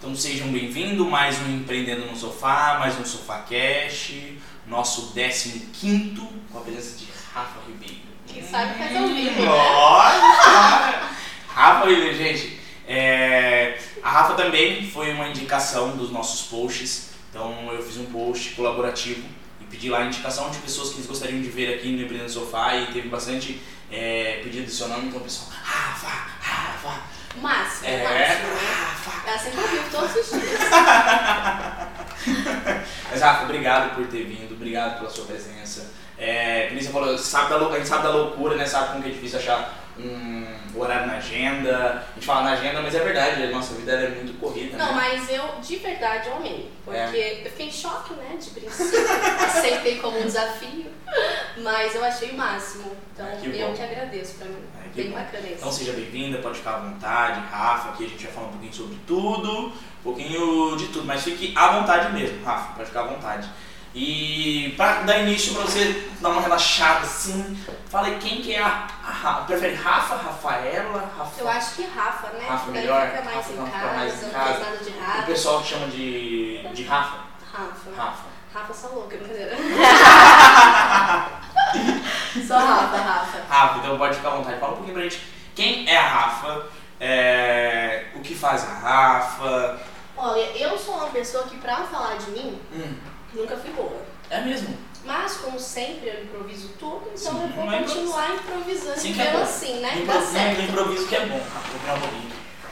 Então sejam bem-vindos, mais um Empreendendo no Sofá, mais um Sofá Cash, nosso 15 com a presença de Rafa Ribeiro. Quem sabe faz ao vivo, né? Olha! Rafa Ribeiro, gente. é, a Rafa também foi uma indicação dos nossos posts. Então eu fiz um post colaborativo e pedi lá a indicação de pessoas que eles gostariam de ver aqui no Empreendendo no Sofá e teve bastante é, pedido do seu nome, então pessoal, Rafa, Rafa, Máximo, é, máximo. Ela sempre ouviu todos os dias. Mas Rafa, obrigado por ter vindo, obrigado pela sua presença. É, você falou, sabe da, a gente sabe da loucura, né? Sabe como que é difícil achar um horário na agenda. A gente fala na agenda, mas é verdade, a nossa vida é muito corrida, Não, né? mas eu de verdade eu amei. Porque É. eu fiquei em choque, né, de princípio. Aceitei como um desafio. Mas eu achei o máximo. Então Ah, que eu que agradeço pra mim. Que Bem bom. bacana isso. Então seja bem-vinda, pode ficar à vontade, Rafa, aqui a gente vai falar um pouquinho sobre tudo, um pouquinho de tudo, mas fique à vontade mesmo, Rafa, pode ficar à vontade. E pra dar início pra você dar uma relaxada assim, fala aí quem que é a, a Rafa. Prefere Rafa, Rafaela, Rafa? Eu acho que Rafa, né? Rafa Porque melhor? Fica mais Rafa em fica casa, mais em não casa. de O Rafa. pessoal que chama de, de Rafa. Rafa. Rafa. Rafa só louca, brincadeira. Só Rafa, Rafa. Rafa, então pode ficar à vontade. Fala um pouquinho pra gente quem é a Rafa, é, o que faz a Rafa. Olha, eu sou uma pessoa que pra falar de mim, Hum, nunca fui boa. é mesmo? Mas, como sempre, eu improviso tudo, então Sim, eu vou é continuar improvisando Sim, que é bom. assim, né? Impro- não, certo. improviso que é bom.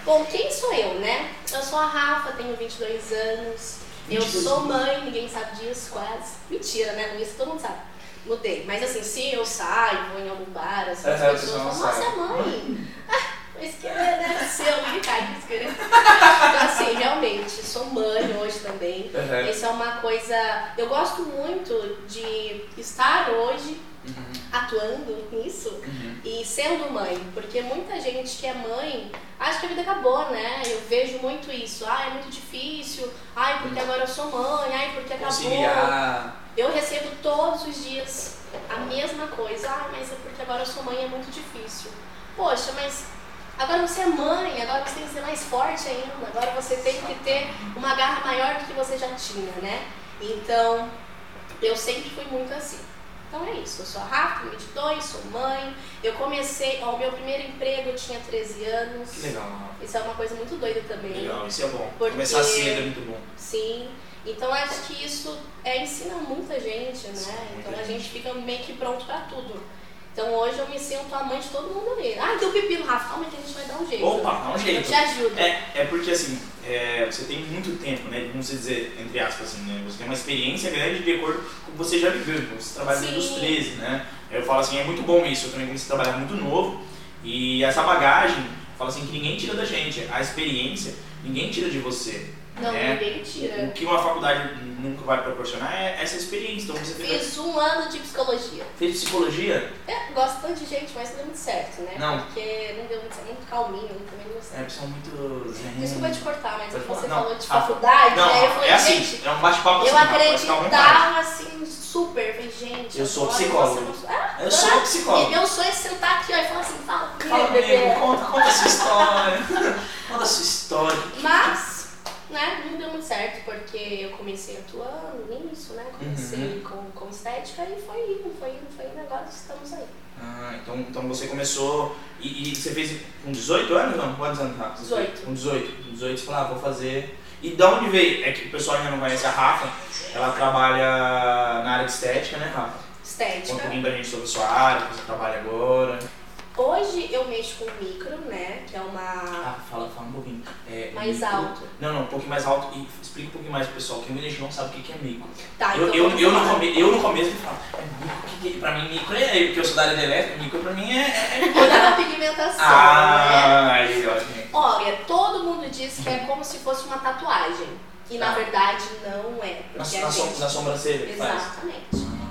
Bom, quem sou eu, né? Eu sou a Rafa, tenho 22 anos. Eu 22 sou anos. mãe, ninguém sabe disso, quase. Mentira, né? Isso todo mundo sabe. Mudei. Mas assim, se eu saio, vou em algum bar, assim, as É, a pessoas falam, nossa, é sabe." mãe. Pois que né? Seu, me cai, pois que Então, assim, realmente, sou mãe hoje também. Uhum. Isso é uma coisa. Eu gosto muito de estar hoje Uhum. atuando nisso Uhum. e sendo mãe, porque muita gente que é mãe acha que a vida acabou, né? Eu vejo muito isso. Ah, é muito difícil. Ai, porque agora eu sou mãe. Ai, porque acabou. Conciliar. Eu recebo todos os dias a mesma coisa. Ah, mas é porque agora eu sou mãe, é muito difícil. Poxa, mas agora você é mãe, agora você tem que ser mais forte ainda. Agora você tem que ter uma garra maior do que você já tinha, né? Então, eu sempre fui muito assim. Então é isso, eu sou a Rafa, tenho 22, sou mãe. Eu comecei, ó, o meu primeiro emprego eu tinha 13 anos. Que legal. Isso é uma coisa muito doida também. Legal, isso é bom. Porque- Começar cedo é muito bom. Sim. Então acho que isso é, ensina muita gente, né? Sim, então a gente. fica meio que pronto pra tudo. Então hoje eu me sinto a mãe de todo mundo ali. Ah, deu pipi no Rafa, calma que a gente vai dar um jeito. Opa, dá um Eu jeito. te ajudo. É, é porque assim, é, você tem muito tempo, né? Vamos dizer, entre aspas, assim, né? Você tem uma experiência grande de acordo com o que você já viveu. então Você trabalha desde os Sim. 13, né? Eu falo assim, é muito bom isso. Eu também comecei a trabalhar muito novo. E essa bagagem, eu falo assim, que ninguém tira da gente. A experiência, ninguém tira de você. Não, né? ninguém tira. O que uma faculdade nunca vai proporcionar é essa experiência. Então você fez, Fiz um ano de psicologia. fez psicologia, É, gosto tanto de gente, mas não deu muito certo, né? Não. Porque não deu muito certo, muito calminho, eu também não gostei. é pessoal muito zen. Desculpa te cortar, mas você. Não, falou de ah, faculdade, Não, aí eu falei, é assim, gente, é um bate-papo eu assim, vontade. acreditava assim, super, eu falei, gente, Eu sou psicólogo. não- Ah, Eu sou psicólogo. E meu sonho é sentar aqui ó, e falar assim, fala comigo, Fala bebê. comigo, conta, conta a sua história. conta a sua história. Mas, né, não deu muito certo, porque eu comecei atuando nisso, né? Comecei Uhum. com, com estética e foi indo, foi indo, foi indo, agora estamos aí. Ah, então, então você começou. E, e você fez com 18 anos? Não? Quantos anos, Rafa? 18. Com 18. Com 18 você falou, ah, vou fazer. E de onde veio? É que o pessoal ainda não conhece a Rafa. Ela trabalha na área de estética, né, Rafa? Conta um Estética. pouquinho pra gente sobre a sua área, que você trabalha agora. Hoje eu mexo com micro, né? Que é uma. Ah, fala, fala um pouquinho. É, Mais micro- alto. Não, não, um pouquinho mais alto e explica um pouquinho mais pro pessoal, que muita gente não sabe o que é micro. Tá, eu, então eu, vamos eu, no come, eu no começo me falo, é micro, que que pra mim micro é, porque eu sou da área de elétrica, micro pra mim é... é... é- da pigmentação, né? Ah, aí, ó, gente. Olha, todo mundo diz que é como se fosse uma tatuagem. E na Tá. verdade não é. Na, Porque na, a som- gente. na sobrancelha que faz.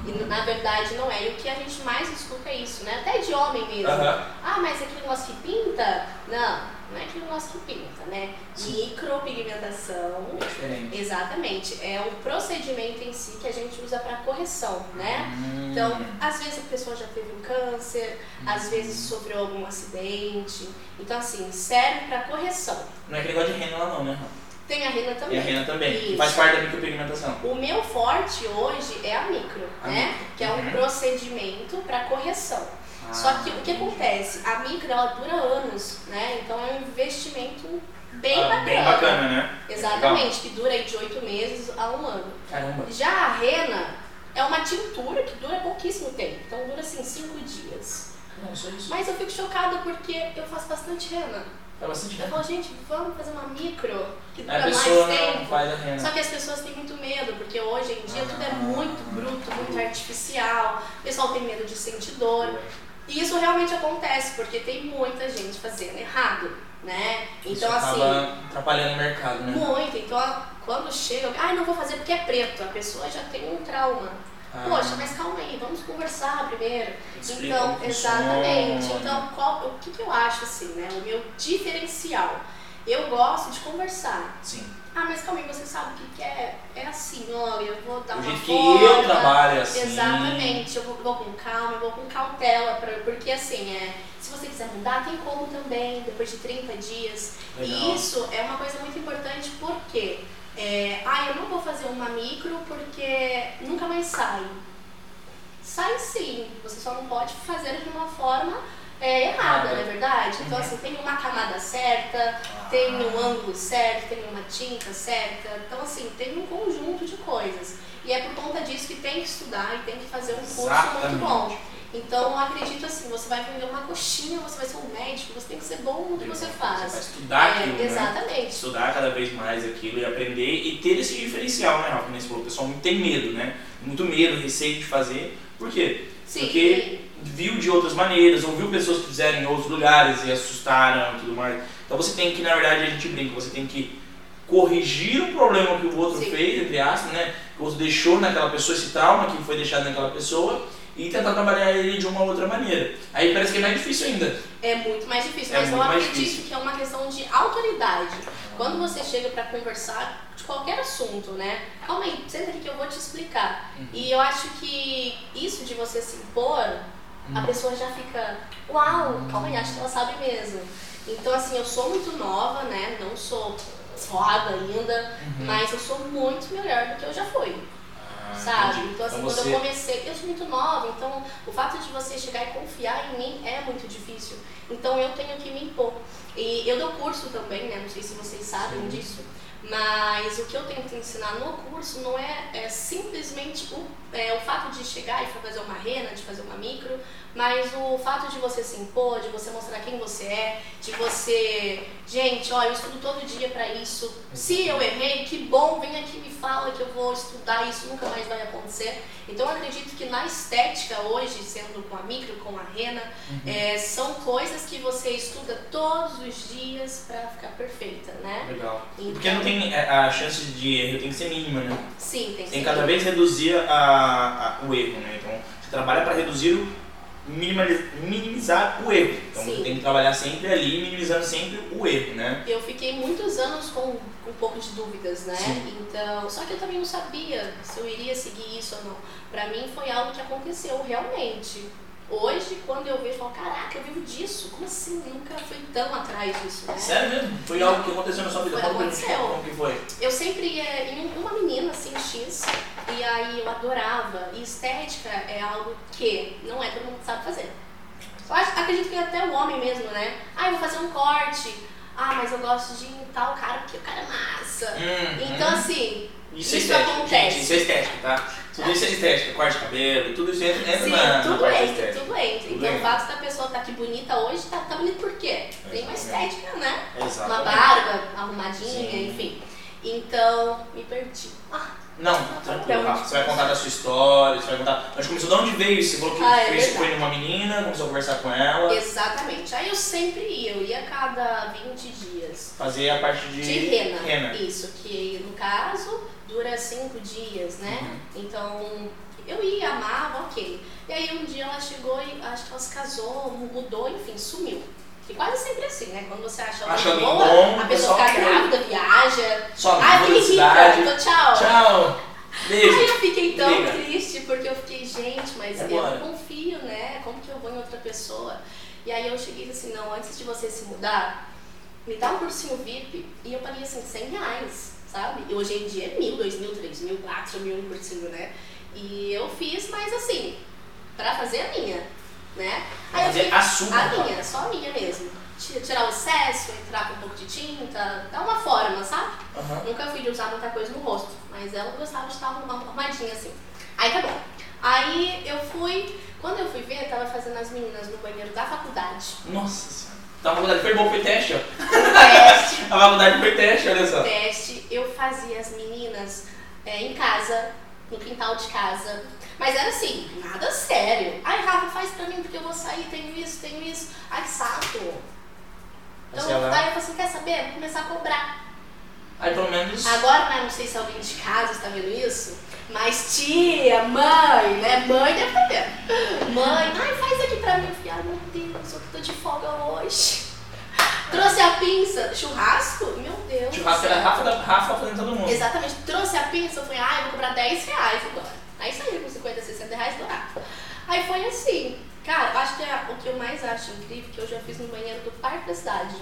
E na verdade não é. E o que a gente mais escuta é isso, né? Até de homem mesmo. Aham. Ah, mas aquele negócio que pinta? Não, não é aquele negócio que pinta, né? Sim. Micropigmentação. É diferente. Exatamente. É o procedimento em si que a gente usa para correção, né? Hum. Então, às vezes a pessoa já teve um câncer, às vezes sofreu algum acidente. Então, assim, serve para correção. Não é aquele negócio de rena lá não, né? Tem a rena também. E a rena também, que Isso. faz parte da micropigmentação. O meu forte hoje é a micro, A né? micro. Que é um Uhum. procedimento para correção. Ah, Só que o que acontece? A micro ela dura anos, né? Então é um investimento bem Ah, bacana. Bem bacana, né? Exatamente, que dura aí de oito meses a um ano. Caramba. Já a rena é uma tintura que dura pouquíssimo tempo. Então dura assim cinco dias. Não, só isso. Mas eu fico chocada porque eu faço bastante rena. É bastante Eu falo, gente, vamos fazer uma micro que dura mais tempo. Só que as pessoas têm muito medo, porque hoje em dia tudo é Ah. muito bruto, muito artificial. O pessoal tem medo de sentir dor. E isso realmente acontece, porque tem muita gente fazendo errado, né? Isso Então, assim, acaba atrapalhando o mercado, né? muito. Então, quando chega, ai, não vou fazer porque é preto, a pessoa já tem um trauma. Ah. Poxa, mas calma aí, vamos conversar primeiro. Explica Então, exatamente. funciona. Então, qual, o que, que eu acho assim, né? O meu diferencial. Eu gosto de conversar. Sim. Ah, mas calma aí, você sabe o que, que é? É assim, olha, eu vou dar O uma jeito que forma. eu trabalho assim. Exatamente, eu vou, vou com calma, eu vou com cautela, pra, porque assim, é, se você quiser mudar, tem como também, depois de 30 dias. Legal. E isso é uma coisa muito importante, porque, é, ah, eu não vou fazer uma micro porque nunca mais sai. Sai sim, você só não pode fazer de uma forma é, errada, não é verdade? Então, Uhum. assim, tem uma camada certa, tem um ângulo certo, tem uma tinta certa. Então, assim, tem um conjunto de coisas. E é por conta disso que tem que estudar e tem que fazer um curso Exatamente. muito bom. Então, acredito assim, você vai vender uma coxinha, você vai ser um médico, você tem que ser bom no que você faz. Você vai estudar É, aquilo, né? Exatamente. Estudar cada vez mais aquilo e aprender e ter esse diferencial, né, Rafa? Como você falou, o pessoal tem medo, né? Muito medo, receio de fazer. Por quê? Sim. Porque viu de outras maneiras, ouviu pessoas que fizeram em outros lugares e assustaram e tudo mais. Então você tem que, na verdade, a gente brinca, você tem que corrigir o problema que o outro Sim. fez, entre aspas, né? Que o outro deixou naquela pessoa, esse trauma que foi deixado naquela pessoa e tentar trabalhar ele de uma outra maneira. Aí parece que é mais difícil ainda. É muito mais difícil, É mas eu acredito difícil. que é uma questão de autoridade. Quando você chega pra conversar de qualquer assunto, né? Calma aí, senta aqui que eu vou te explicar. Uhum. E eu acho que isso de você se impor, a Uhum. pessoa já fica, uau, calma aí, acho que ela sabe mesmo. Então, assim, eu sou muito nova, né? Não sou foda ainda, Uhum. mas eu sou muito melhor do que eu já fui. Ah, sabe? entendi. Então, assim, Então quando você- eu comecei, eu sou muito nova, então o fato de você chegar e confiar em mim é muito difícil. Então, eu tenho que me impor. E eu dou curso também, né? Não sei se vocês sabem Sim. disso, mas o que eu tento ensinar no curso não é, é simplesmente o, é, o fato de chegar e fazer uma rena, de fazer uma micro, mas o fato de você se impor, de você mostrar quem você é, de você. Gente, ó, eu estudo todo dia pra isso. Se eu errei, que bom, vem aqui e me fala que eu vou estudar, isso nunca mais vai acontecer. Então eu acredito que na estética hoje, sendo com a micro, com a rena, é, são coisas que você estuda todos os dias pra ficar perfeita, né? Legal. Então- Porque não tem é, a chance de erro tem que ser mínima, né? Sim, tem que Tem ser. cada vez reduzir a, a- o erro, né? Então você trabalha para reduzir o minimizar o erro. Então Sim. você tem que trabalhar sempre ali, minimizando sempre o erro, né? Eu fiquei muitos anos com um pouco de dúvidas, né? Sim. Então, só que eu também não sabia se eu iria seguir isso ou não. Pra mim foi algo que aconteceu realmente. Hoje, quando eu vejo, eu falo, caraca, eu vivo disso. Como assim? Nunca fui tão atrás disso, né? Sério mesmo? Foi algo que aconteceu na sua vida? Foi, aconteceu. como que foi. Eu sempre ia em uma menina assim, X, e aí eu adorava. E estética é algo que não é todo mundo que sabe fazer. Eu acho, acredito que até o homem mesmo, né? Ah, eu vou fazer um corte. Ah, mas eu gosto de tal cara porque o cara é massa. Hum, Então, hum. assim, Isso, é isso estética. acontece. Gente, isso é estética, tá? Tudo isso é estética. Corte de cabelo, tudo isso entra, entra sim, na, na tudo da entra, tudo entra. Tudo Então, entra. o fato da pessoa estar aqui bonita hoje, tá, tá bonita por quê? Tem uma estética, né? Uma Exatamente. barba arrumadinha, Sim. enfim. Então, me perdi. Ah, Não, Pra tranquilo? Rafa. Você vai contar da sua história, você vai contar. Mas começou de onde veio isso? Você falou que Ah, é fez foi numa menina, começou a conversar com ela, Exatamente. Aí eu sempre ia, eu ia a cada 20 dias. fazer a parte de, De rena. rena. Isso, que no caso dura 5 dias, né? Uhum. Então eu ia, amava, ok. E aí um dia ela chegou e acho que ela se casou, mudou, enfim, sumiu. E quase sempre assim, né? Quando você acha Acha alguém boa, bom, a pessoa fica quer. grávida, viaja. Só fiquei de rica, então tchau. Tchau! Beijo! Aí eu fiquei tão Liga. triste porque eu fiquei, gente, mas É eu não confio, né? Como que eu vou em outra pessoa? E aí eu cheguei assim, não, antes de você se mudar, me dá um cursinho VIP e eu paguei assim 100 reais, sabe? E hoje em dia é mil, dois mil, três mil, quatro mil um cursinho, né? E eu fiz, mas assim, pra fazer a minha, né? Aí eu Fazer fui- a sua, A então. minha, só a minha mesmo. Ti- Tirar o excesso, entrar com um pouco de tinta, dar uma forma, sabe? Aham. Nunca fui de usar muita coisa no rosto, mas ela gostava de estar arrumada- arrumadinha assim. Aí tá bom. Aí eu fui, quando eu fui ver, eu tava fazendo as meninas no banheiro da faculdade. Nossa a faculdade foi bom, foi teste, ó. Teste, A faculdade foi teste, olha só. teste, eu fazia as meninas é, em casa, no quintal de casa. Mas era assim, nada sério. Ai, Rafa, faz pra mim porque eu vou sair, tenho isso, tenho isso. Ai, que saco. Então, aí eu falei assim, quer saber? Vou começar a cobrar. Aí pelo menos. Agora, né, não sei se alguém de casa está vendo isso, mas tia, mãe, né? Mãe deve estar vendo. Mãe, ai, faz aqui pra mim. Eu falei, ai meu Deus, eu tô de folga hoje. Trouxe a pinça, churrasco? Meu Deus. Churrasco do era Rafa, da, Rafa fazendo todo mundo. Exatamente, trouxe a pinça, eu falei, ai, vou cobrar 10 reais agora. Aí saiu com 50, 60 reais dourado. Aí foi assim. Cara, acho que é o que eu mais acho incrível que eu já fiz no banheiro do Parque da Cidade.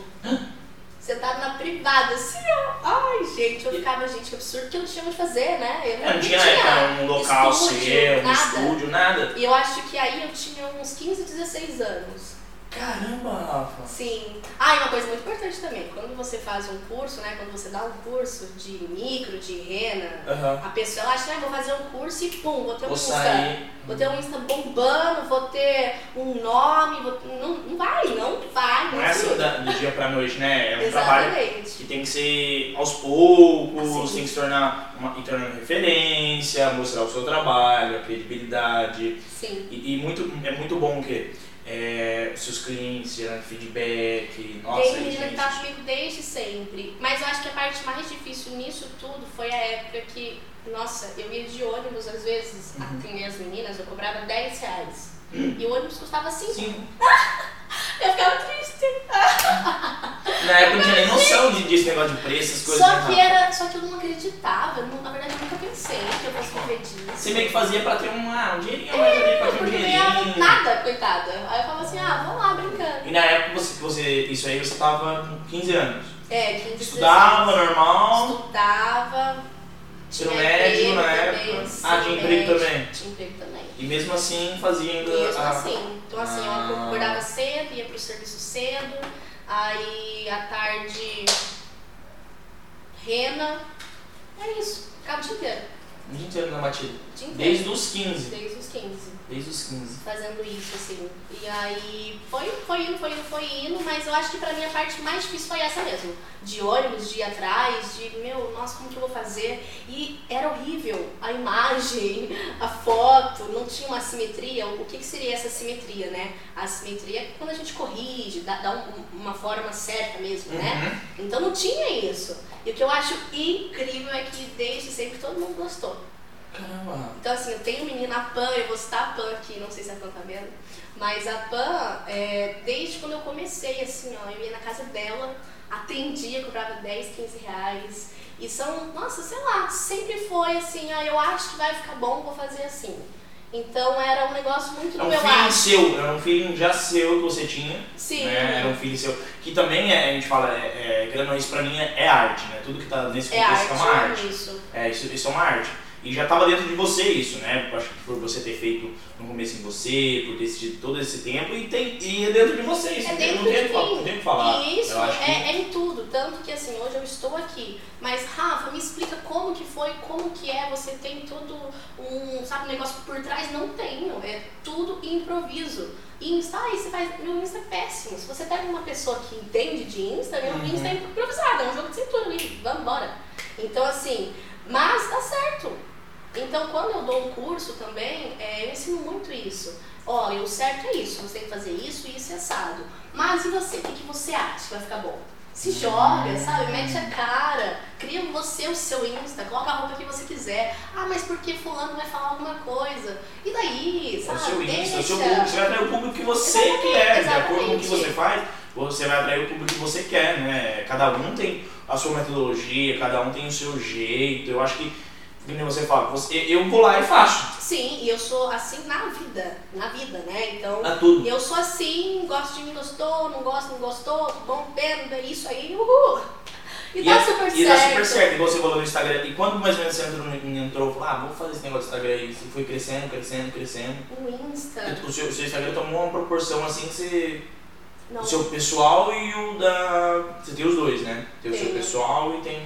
Sentado na privada, assim, ó. Ai, gente, eu ficava, gente, que absurdo que eu não tinha onde fazer, né? Eu É, não tinha na época um local seu, um estúdio, nada. E eu acho que aí eu tinha uns 15, 16 anos. Caramba, Rafa. Sim. Ah, e uma coisa muito importante também, quando você faz um curso, né? Quando você dá um curso de micro, de rena, Aham. a pessoa ela acha, ah, vou fazer um curso e pum, vou ter um Vou Insta. sair. Vou ter um Insta bombando, vou ter um nome, vou... Não, não vai, não vai. Não é assim da- do dia pra noite, né? É um trabalho que tem que ser aos poucos, Assim. tem que se tornar uma, tornando referência, mostrar o seu trabalho, a credibilidade. Sim. E, e muito, é muito bom que é, seus clientes gerando feedback. Nossa, Tem menina que gente. tá comigo desde sempre. Mas eu acho que a parte mais difícil nisso tudo foi a época que, nossa, eu ia de ônibus às vezes, Uhum. atender as meninas, eu cobrava 10 reais. E o ônibus custava 5. Sim. Eu ficava triste. Na época não tinha nem noção de, desse negócio de preço, essas coisas. Só que, era, só que eu não acreditava. Disso. Você meio que fazia pra ter um, ah, um dinheirinho mais ali, pra ter um dinheirinho. nada, coitada. Aí eu falava assim, ah, vamos lá brincando. E na época você, você, isso aí você tava com 15 anos. É, 15, Estudava 16. normal, Estudava. tinha médio na época. Ah, tinha emprego também. Tinha emprego também. E mesmo assim fazia ainda. Mesmo a- assim. Então assim, Ah. eu acordava cedo, ia pro serviço cedo, aí à tarde rena. É isso, ficava o dia inteiro. O dia inteiro na batida. Desde os 15. Desde os 15. Desde os 15. fazendo isso, assim. E aí foi, foi indo, foi indo, foi indo, mas eu acho que pra mim a parte mais difícil foi essa mesmo. De ônibus, de ir atrás, de meu, nossa, como que eu vou fazer? E era horrível. A imagem, a foto, não tinha uma simetria. O que, que seria essa simetria, né? A simetria é quando a gente corrige, dá, dá um- uma forma certa mesmo, né? Uhum. Então não tinha isso. E o que eu acho incrível é que desde sempre todo mundo gostou. Caramba. Então, assim, eu tenho menina, a Pan, eu vou citar a Pan aqui, não sei se a Pan tá vendo, mas a Pan, é, desde quando eu comecei, assim, ó, eu ia na casa dela, atendia, cobrava 10, 15 reais, e são, nossa, sei lá, sempre foi assim, ah, eu acho que vai ficar bom, vou fazer assim. Então, era um negócio muito É do um meu feeling acho. seu, era um feeling já seu que você tinha. Sim. Né? Era um feeling seu. Que também é, a gente fala, é, é, isso pra mim é, é arte, né? Tudo que tá nesse É contexto arte, é uma arte. isso. É, isso, isso é uma arte. E já estava dentro de você isso, né? Acho que por você ter feito no começo em você, por ter assistido todo esse tempo, e, tem, e é dentro de você isso. É não dentro tem de mim. não tem o que falar. E isso acho que- é, é em tudo. Tanto que assim, hoje eu estou aqui. Mas, Rafa, me explica como que foi, como que é. Você tem todo um, sabe, um negócio por trás? Não tenho. É tudo improviso. Insta, aí você faz. Meu Insta é péssimo. Se você pega uma pessoa que entende de Insta, meu Uhum. Insta é improvisado, é um jogo de cintura ali. Vamos embora. Então, assim, mas dá certo. Então, quando eu dou um curso também, é, eu ensino muito isso. Olha, o certo é isso, você tem que fazer isso e isso é assado. Mas e você? O que, que você acha que vai ficar bom? Se joga, sabe? Mete a cara, cria você o seu Insta, coloca a roupa que você quiser. Ah, mas porque fulano vai falar alguma coisa? E daí, sabe? o seu Insta, o seu público, você vai atrair o público que você Exatamente, quer, de acordo com o que você faz, você vai atrair o público que você quer, né? Cada um tem a sua metodologia, cada um tem o seu jeito. Eu acho que você fala, você, eu vou lá e faço. Sim, e eu sou assim na vida, na vida, né? Então, eu sou assim, gosto de mim, gostou, não gosto, não gostou, bom, pena, é isso aí, uhul. E, dá é- super e certo. dá super certo, igual você falou no Instagram. E quando mais ou menos você entrou, entrou falou, ah, vou fazer esse negócio do Instagram aí. Você foi crescendo, crescendo, crescendo. O Insta, O seu, o seu Instagram tomou uma proporção assim que você. não, O seu pessoal e o da. Você tem os dois, né? Tem o seu pessoal e tem.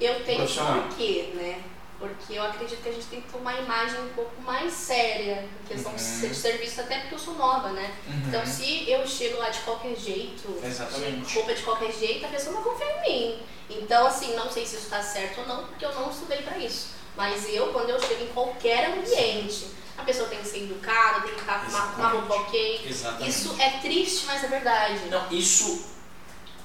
eu tenho profissional. por quê, né? Porque eu acredito que a gente tem que ter uma imagem um pouco mais séria em questão Uhum. de ser- de serviço, até porque eu sou nova, né? Então, se eu chego lá de qualquer jeito, Exatamente. de roupa de qualquer jeito, a pessoa não confia em mim. Então, assim, não sei se isso está certo ou não, porque eu não estudei para isso. Mas eu, quando eu chego em qualquer ambiente, a pessoa tem que ser educada, tem que estar com uma, uma roupa ok. Exatamente. Isso é triste, mas é verdade. Não, isso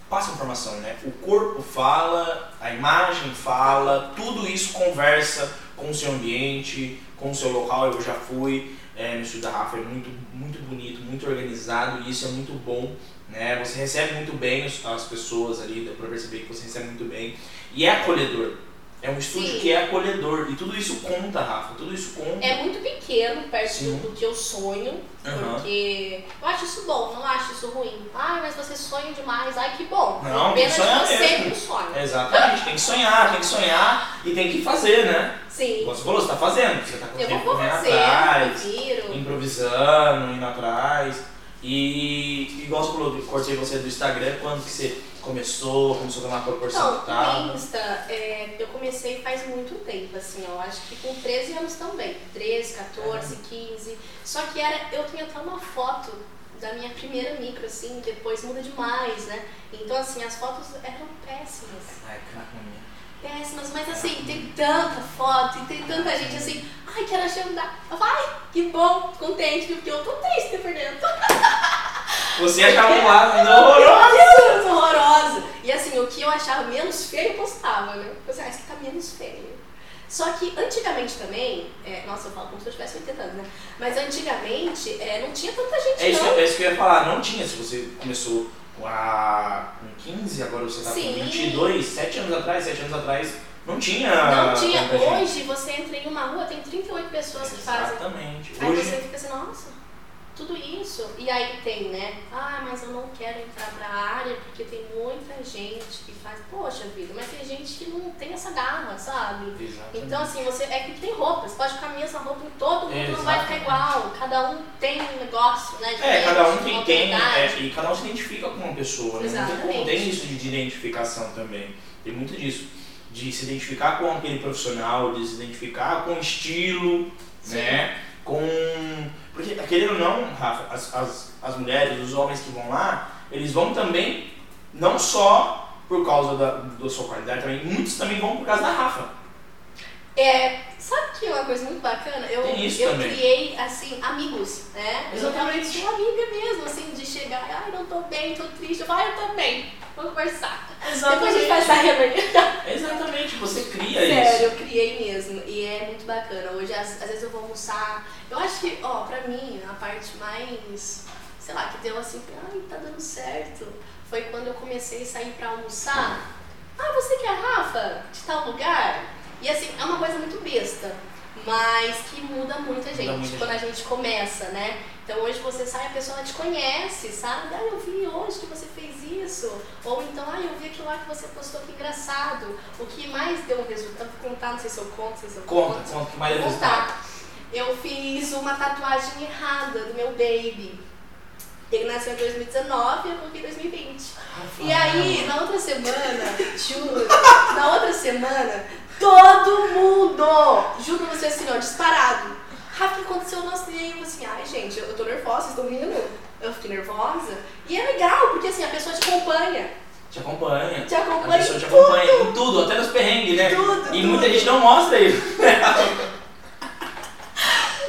passa informação, né? O corpo fala, a imagem fala, tudo isso conversa com o seu ambiente, com o seu local. Eu já fui é, no estúdio da Rafa, é muito, muito bonito, muito organizado e isso é muito bom. Né? Você recebe muito bem as, as pessoas ali, dá pra perceber que você recebe muito bem. E é acolhedor. É um estúdio Sim. que é acolhedor. E tudo isso conta, Rafa. Tudo isso conta. É muito pequeno perto Sim. do que eu sonho, Aham. porque eu acho isso bom, não acho isso ruim. Ai, mas você sonha demais, ai que bom. Não, Pena sonhar de você mesmo. sonha. Exatamente, tem que sonhar, tem que sonhar e tem que fazer, né? Sim, você falou, você tá fazendo, você tá com tempo vou correndo fazer, atrás, viro. improvisando, indo atrás. E igual você falou, cortei você do Instagram, quando que você começou, começou a tomar proporção Então, o Insta, é, eu comecei faz muito tempo, assim, eu acho que com 13 anos também. 13, 14, 15. Só que era, eu tinha até uma foto da minha primeira micro, assim, depois muda demais, né? Então, assim, as fotos eram péssimas. Ai, caramba. Péssimas, mas assim, tem tanta foto e tem tanta gente assim, ai, quero agendar. Eu falo, ai, que bom, contente, porque eu tô triste por dentro. Você achava um lado horroroso. Nossa, horrorosa. E assim, o que eu achava menos feio, eu postava, né? Eu pensei, ah, esse aqui tá menos feio. Só que antigamente também, é, nossa, eu falo como se eu tivesse 80 anos, né? Mas antigamente é, não tinha tanta gente, É isso, não. é isso que eu ia falar, não tinha, se você começou com a, com 15, agora você tá Sim. com 22, 7 anos atrás, 7 anos atrás, não tinha Não tinha. tanta gente. Hoje você entra em uma rua, tem 38 pessoas que fazem. Exatamente. Aí Hoje, você fica assim, nossa, tudo isso. E aí tem, né? Ah, mas eu não quero entrar pra área porque tem muita gente que faz. Poxa vida, mas tem gente que não tem essa garra, sabe? Exatamente. Então, assim, você é que tem roupa, você pode ficar a mesma roupa em todo mundo, não vai ficar Exatamente. igual. Cada um tem um negócio, né? É, cada um tem, tem é, e cada um se identifica com uma pessoa, né? Não tem Exatamente. tem isso de, de identificação também. Tem muito disso. De se identificar com aquele profissional, de se identificar com o estilo, Sim. né? Com. Porque, querendo ou não, Rafa, as, as, as mulheres, os homens que vão lá, eles vão também, não só por causa da, da sua qualidade, também, muitos também vão por causa da Rafa. É, sabe que é uma coisa muito bacana? Eu, eu também. criei, assim, amigos, né? Eu Exatamente. realmente sou amiga mesmo, assim, de chegar, ai, não tô bem, tô triste. Eu falo, ai, eu tô bem, vamos conversar. Depois a gente faz reunião. Exatamente, você cria Sério, isso. eu criei mesmo. E é muito bacana. Hoje, às, às vezes eu vou almoçar. Eu acho que, ó, pra mim, a parte mais, sei lá, que deu assim, ai, tá dando certo, foi quando eu comecei a sair pra almoçar. Ah, você que é a Rafa? De tal lugar? E assim, é uma coisa muito besta, mas que muda muita gente muita quando a gente começa, né? Então hoje você sai, a pessoa te conhece, sabe? Ah, eu vi hoje que você fez isso. Ou então, ah, eu vi aquilo lá que você postou, que engraçado. O que mais deu um resultado, vou contar, não sei se eu conto, não sei se eu Conta, conto. conta que mais Vou resultado. Eu fiz uma tatuagem errada do meu baby. Ele nasceu em 2019 e eu coloquei em 2020. E aí, na outra semana, juro, na outra semana, todo mundo, juro pra você assim, ó, disparado. Rafa, o que aconteceu? Nossa, e aí eu assim, ai gente, eu tô nervosa, vocês estão rindo? Eu fiquei nervosa. E é legal, porque assim, a pessoa te acompanha. Te acompanha. Te A acompanha pessoa em te tudo. acompanha em tudo, até nos perrengues, né? Tudo, e muita tudo. gente não mostra isso.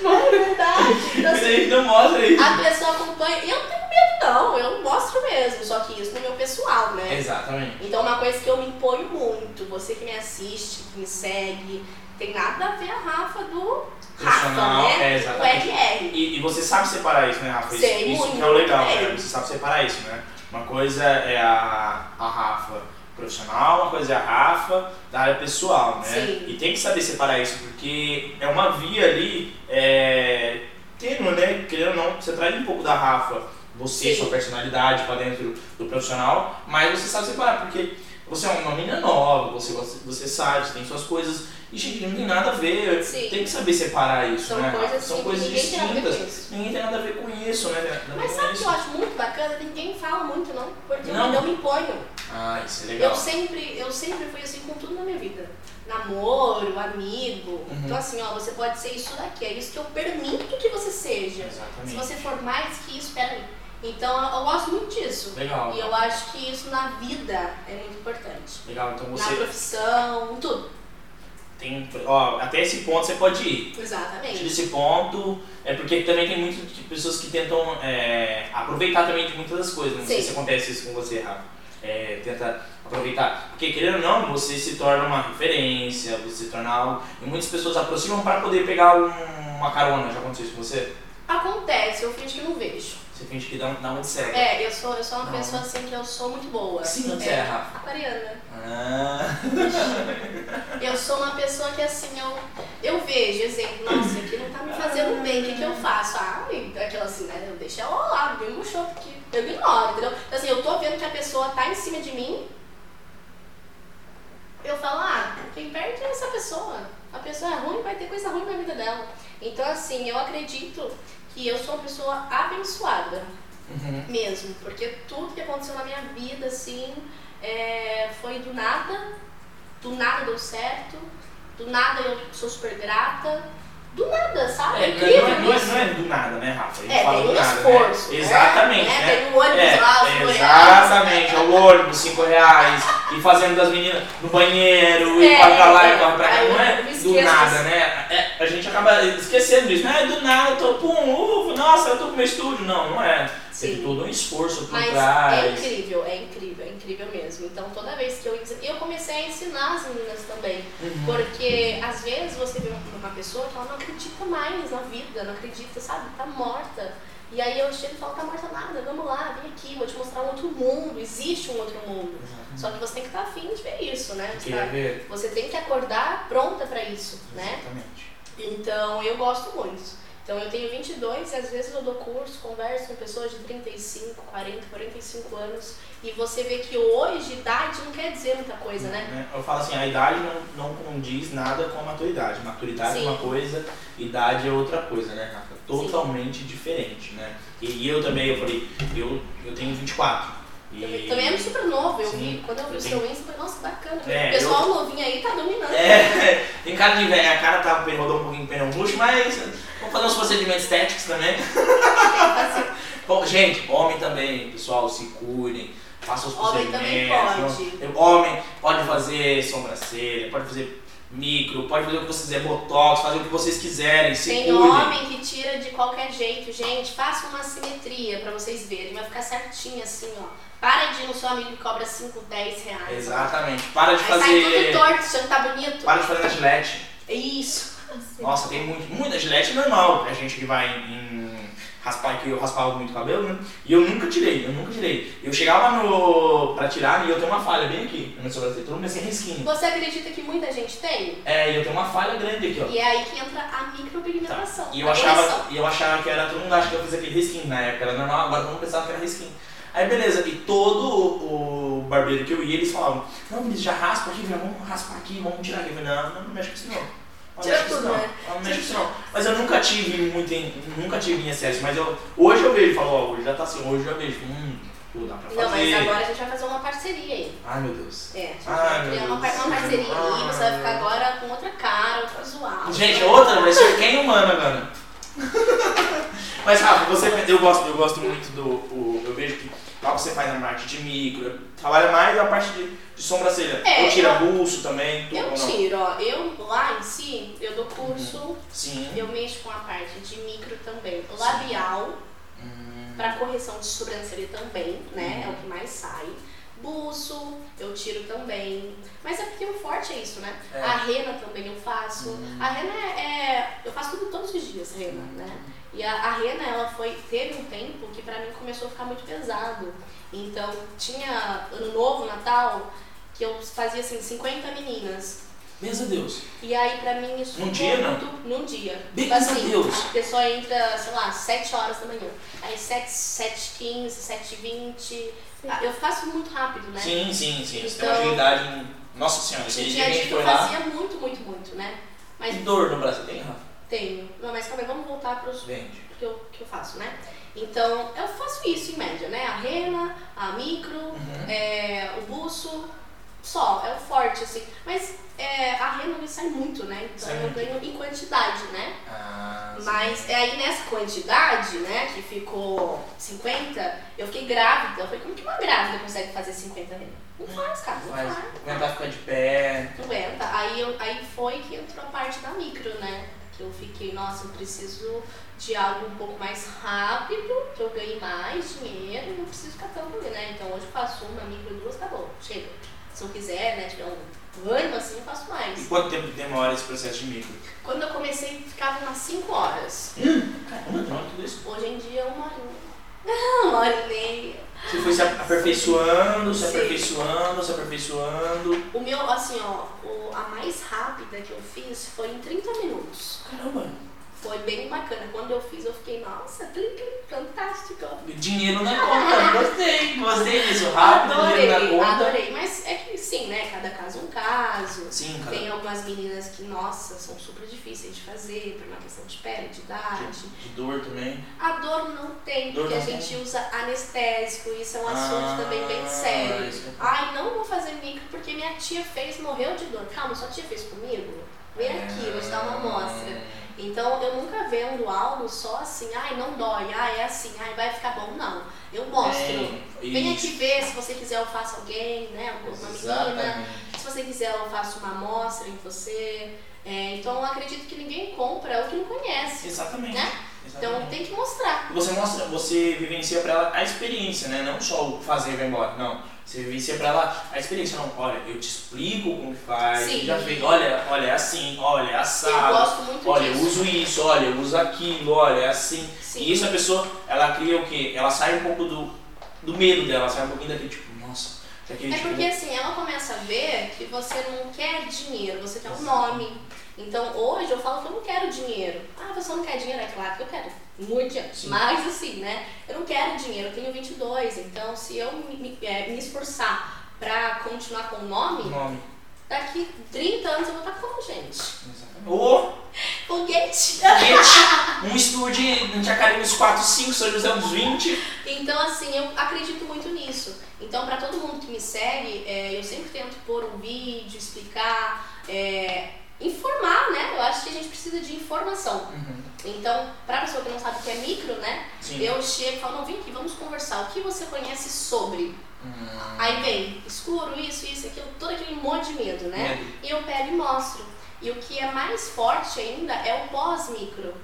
É verdade. Então, assim, gente não mostra isso. a pessoa acompanha. E eu não tenho medo, não. Eu mostro mesmo. Só que isso no meu pessoal, né? Exatamente. Então, uma coisa que eu me imponho muito, você que me assiste, que me segue, tem nada a ver a Rafa do Rafa, né? é, o exatamente. RR. E, e você sabe separar isso, né, Rafa? Isso, Sei isso muito que é o legal, né? Você sabe separar isso, né? Uma coisa é a, a Rafa profissional, uma coisa é a Rafa, da área pessoal, né? Sim. E tem que saber separar isso, porque é uma via ali, é, tênue, né? Querendo ou não, você traz um pouco da Rafa, você, Sim. sua personalidade para dentro do profissional, mas você sabe separar, porque você é uma menina nova, você, você, sabe, você tem suas coisas, e gente, não tem nada a ver, Sim. tem que saber separar isso, São né? coisas São coisas tem distintas. isso. Ninguém tem nada a ver com isso, né? Tem Mas sabe o que eu acho muito bacana? Ninguém fala muito, não. Porque Não. eu, eu me imponho. Ah, isso é legal. Eu sempre, eu sempre fui assim com tudo na minha vida. Namoro, amigo. Uhum. Então assim, ó, você pode ser isso daqui. É isso que eu permito que você seja. Se Exatamente. você for mais que isso, peraí. Então eu, eu gosto muito disso. Legal. E eu acho que isso na vida é muito importante. Legal, então Na você profissão, em tudo. tem. Ó, até esse ponto você pode ir. Exatamente. esse ponto, é porque também tem muitas pessoas que tentam é, aproveitar também de muitas das coisas. Não sei Sim. se acontece isso com você, Rafa. É, tenta aproveitar. Porque querendo ou não, você se torna uma referência, você se torna algo. E muitas pessoas aproximam para poder pegar um- uma carona. Já aconteceu isso com você? Acontece, eu finge que não vejo. Você finge que dá, dá onde cega. É, eu sou, eu sou uma Não. pessoa assim que eu sou muito boa. Sim, você é, Rafa? Aquariana. Ah, Eu sou uma pessoa que assim, eu, eu vejo, exemplo, nossa, aqui não tá me fazendo bem, o que, que eu faço? Ah, aquela assim, né? Eu deixo ela lá, no show, porque eu ignoro, entendeu? Então, assim, eu tô vendo que a pessoa tá em cima de mim, eu falo, ah, quem perde é essa pessoa. A pessoa é ruim, vai ter coisa ruim na vida dela. Então, assim, eu acredito que eu sou uma pessoa abençoada uhum. mesmo, porque tudo que aconteceu na minha vida, assim, é, foi do nada, do nada deu certo, do nada eu sou super grata, do nada, sabe? É, incrível não, é, não, é, não é do nada, né, Rafa? A gente É, fala do um nada, esforço, né? né? Exatamente, Né? né? Tem o ônibus É, lá, os cinco Exatamente, é o ônibus, 5 reais, e fazendo das meninas no banheiro, e É, corre pra lá é. e corre pra cá. Não é do nada, né? É, a gente acaba esquecendo disso. Não é do nada, eu tô, pum, uvo, nossa, eu tô com meu estúdio. Não, não é. Teve Sim. todo um esforço por Mas é trás. incrível, é incrível, é incrível mesmo. Então toda vez que eu eu comecei a ensinar as meninas também. Uhum. Porque às vezes você vê uma pessoa que ela não acredita mais na vida, não acredita, sabe? Tá morta. E aí eu chego e falo, tá morta nada, vamos lá, vem aqui, vou te mostrar um outro mundo, existe um outro mundo. Só que você tem que estar afim de ver isso, né? Você, tá- ver? você tem que acordar pronta pra isso, né? Exatamente. Então eu gosto muito. Então eu tenho 22 e às vezes eu dou curso, converso com pessoas de 35, 40, 45 anos e você vê que hoje idade não quer dizer muita coisa, né? Né? Eu falo assim, a idade não, não condiz nada com a maturidade. Maturidade é Sim. uma coisa, idade é outra coisa, né, Rafa? Totalmente diferente, né? E eu também, eu falei, eu, eu tenho 24. E... Também- é super novo, eu Sim. vi, quando eu vi o Eu seu Insta, eu falei, nossa, bacana. É, o pessoal novinho aí tá dominando. É, tem cara de velho, a cara tá rodou um pouquinho pneu murcho, mas vamos fazer uns procedimentos estéticos também. Bom, gente, homem também, pessoal, se cuidem, façam os Homem procedimentos. também pode. Homem pode fazer sobrancelha, pode fazer micro, pode fazer o que vocês quiserem, botox, fazer o que vocês quiserem, se Tem cuidem. homem que tira de qualquer jeito, gente. Faça uma simetria pra vocês verem. Vai ficar certinho assim, ó. Para de ir no seu amigo que cobra 5, 10 reais. Exatamente. Para de Aí sai tudo fazer. torto, achando que tá bonito. Para de fazer na gilete. É isso. Nossa, tem muito, muita gilete normal. A gente que vai em raspar, que eu raspava muito o cabelo, né? E eu nunca tirei, eu nunca tirei. Eu chegava no. pra tirar e eu tenho uma falha bem aqui na minha sobrancelha, todo mundo sem risquinho. Você acredita que muita gente tem? É, e eu tenho uma falha grande aqui, ó. E é aí que entra a micropigmentação. E eu a achava, e eu achava que era, todo mundo acha que eu fiz aquele risquinho na época, era normal, agora todo mundo pensava que era risquinho. Aí beleza, e todo o, o barbeiro que eu ia, eles falavam, não, eles já raspa aqui, vamos raspar aqui, vamos tirar aqui. Eu falei, não, não, não mexe com isso não. Tudo, não. né? Não. Mas eu nunca tive muito em, nunca tive em excesso, mas eu, hoje eu vejo, falo, ó, hoje já tá assim, hoje eu vejo, hum, pô, dá pra fazer. Não, mas agora a gente vai fazer uma parceria aí. Ai meu Deus. É, a gente Ai, vai criar uma, parceria aí, você vai ficar agora com outra cara, outro visual. Gente, outra vai ser quem humana agora. Mas Rafa, você, eu gosto, eu gosto muito do. o- eu vejo que lá você faz a parte de micro, trabalha mais a parte de sobrancelha. É, eu tiro eu- buço também, Eu ou tiro, ó. Eu lá em si, eu dou curso, Sim. eu mexo com a parte de micro também. Labial, Hum, pra correção de sobrancelha também, né? Uhum. É o que mais sai. Buço, eu tiro também. Mas é porque o forte é isso, né? É. A rena também eu faço. Uhum. A rena é, é- Eu faço tudo todos os dias, rena, né? E a, a rena, ela foi. Teve um tempo que pra mim começou a ficar muito pesado. Então, tinha ano novo, Natal, que eu fazia assim 50 meninas. Meu Deus. E aí pra mim isso Num dia, não? muito num dia. Graças a assim, Deus. a pessoa entra, sei lá, 7 horas da manhã. Aí 7, 7 15, 7 20. Ah, Eu faço muito rápido, né? Sim, sim, sim. Você tem Então- uma agilidade. em- Nossa senhora, aquele dia a dia gente eu foi lá. fazia muito, muito, muito, né? Mas Que dor no braço tem, Rafa? tenho. Não, mas calma aí, vamos voltar pros Vende. que eu, que eu faço, né? Então, eu faço isso em média, né? A rena, a micro, Uhum. é, o buço, só, é o forte, assim. Mas é, a rena me sai muito, né? Então eu ganho em quantidade, né? Ah. Mas é aí nessa quantidade, né, que ficou 50, eu fiquei grávida. Eu falei, como que uma grávida consegue fazer 50 rena? Não faz, cara, não Faz, aguentar ficar de pé. Não aguenta. Aí, eu, aí foi que entrou a parte da micro, né? Que eu fiquei, nossa, eu preciso de algo um pouco mais rápido, que eu ganhe mais dinheiro e não preciso ficar ali, né? Então hoje eu faço uma, micro, duas, acabou. Chega. Se eu quiser, né, tiver um ânimo assim, eu faço E mais. quanto tempo demora esse processo de micro? Quando eu comecei, ficava umas 5 horas. Caramba, não, tudo isso. Hoje em dia é uma horinha. Uma hora e meia. Você foi se aperfeiçoando, se aperfeiçoando, se aperfeiçoando. O meu, assim, ó, o- a mais rápida que eu fiz foi em 30 minutos. Caramba, Foi bem bacana. Quando eu fiz, eu fiquei, nossa, tlim, tlim, fantástico. dinheiro na conta. Gostei, gostei disso. Rápido, adorei, dinheiro na conta. adorei. Mas é que sim, né? Cada caso é um caso. Sim, cara. Tem algumas meninas que, nossa, são super difíceis de fazer por uma questão de pele, de idade. De, de dor também. A dor não tem, Dor porque a não gente tem? usa anestésico, isso é um assunto Ah, também bem sério. isso é- Ai, não vou fazer micro porque minha tia fez, morreu de dor. Calma, sua tia fez comigo? Vem aqui, vou te dar uma amostra. Então eu nunca vendo algo só assim, ai, não dói, ai, é assim, ai, vai ficar bom. Não. Eu mostro. Vem isso. aqui ver, se você quiser eu faço alguém, né? Uma menina. Se você quiser eu faço uma amostra em você. É, então eu acredito que ninguém compra o que não conhece. Exatamente. Né? Então Exatamente. tem que mostrar. Você mostra, você vivencia pra ela a experiência, né? Não só o fazer e vai embora. Não. Você vivencia pra ela a experiência. Não, olha, eu te explico como faz. Sim. Já fez. Olha, olha, é assim, olha, é Eu assado. gosto muito Olha, eu disso. uso isso, olha, eu uso aquilo, olha, é assim. Sim. E isso a pessoa, ela cria o quê? Ela sai um pouco do, do medo dela, sai um pouquinho daquele tipo, É porque assim, ela começa a ver que você não quer dinheiro, você quer um nome. Então hoje eu falo que eu não quero dinheiro. Ah, você não quer dinheiro? É claro que eu quero. Muito dinheiro. Mas assim, né? Eu não quero dinheiro, eu tenho 22. Então se eu me, me, é, me esforçar pra continuar com o nome, nome. daqui 30 anos eu vou estar como, gente? Exatamente. Ô, Foguete! foguete, um estúdio de Jacareí uns 4, 5, São José uns 20. Então, assim, eu acredito muito nisso. Então, para todo mundo que me segue, é, eu sempre tento pôr um vídeo, explicar, é, informar, né? Eu acho que a gente precisa de informação. Uhum. Então, pra pessoa que não sabe o que é micro, né? Sim. Eu chego e falo, não, vem aqui, vamos conversar. O que você conhece sobre? Hum, Aí vem, escuro, isso, isso, aquilo, todo aquele monte de medo, né? E eu pego e mostro. E o que é mais forte ainda é o pós-micro.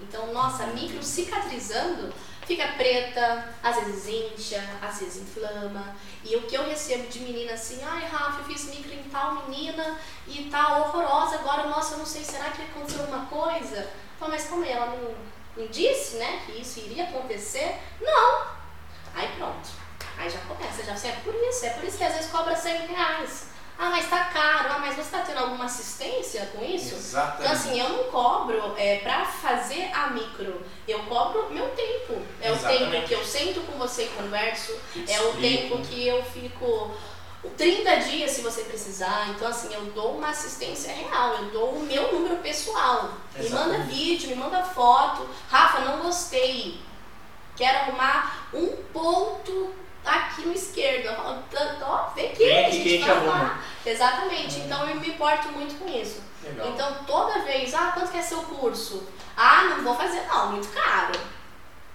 Então, nossa, a micro cicatrizando fica preta, às vezes incha, às vezes inflama. E o que eu recebo de menina assim, ai Rafa, eu fiz micro em tal menina e tá horrorosa agora, nossa, eu não sei, será que aconteceu alguma coisa? Falo, mas como é? Ela não, não disse, né, que isso iria acontecer? Não! Aí pronto. Aí já começa, já assim, é por isso, é por isso que às vezes cobra 100 reais. Ah, mas tá caro, ah, mas você tá tendo alguma assistência com isso? Então, Exatamente. assim, eu não cobro é, pra fazer a micro. Eu cobro meu tempo. É o Exatamente. tempo que eu sento com você e converso. Que É o explico. tempo que eu fico 30 dias se você precisar. Então, assim, eu dou uma assistência real. Eu dou o meu número pessoal. Me manda Exatamente. vídeo, me manda foto. Rafa, não gostei. Quero arrumar um ponto aqui no esquerdo. Eu falo, "Tá, Ó, vem aqui, Vem a gente que a gente vai arruma." arrumar. Exatamente. Hum. Então, eu me importo muito com isso. Legal. Então, toda vez, ah, quanto que é seu curso? Ah, não vou fazer não, muito caro.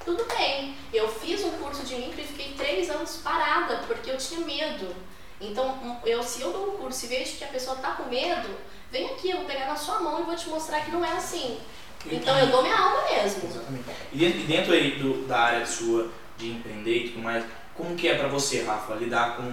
Tudo bem. Eu fiz um curso de micro e fiquei três anos parada, porque eu tinha medo. Então, eu, se eu dou um curso e vejo que a pessoa tá com medo, vem aqui, eu vou pegar na sua mão e vou te mostrar que não é assim. Então, eu dou minha alma mesmo. Exatamente. E dentro aí do, da área sua de empreender e tudo mais, como que é pra você, Rafa, lidar com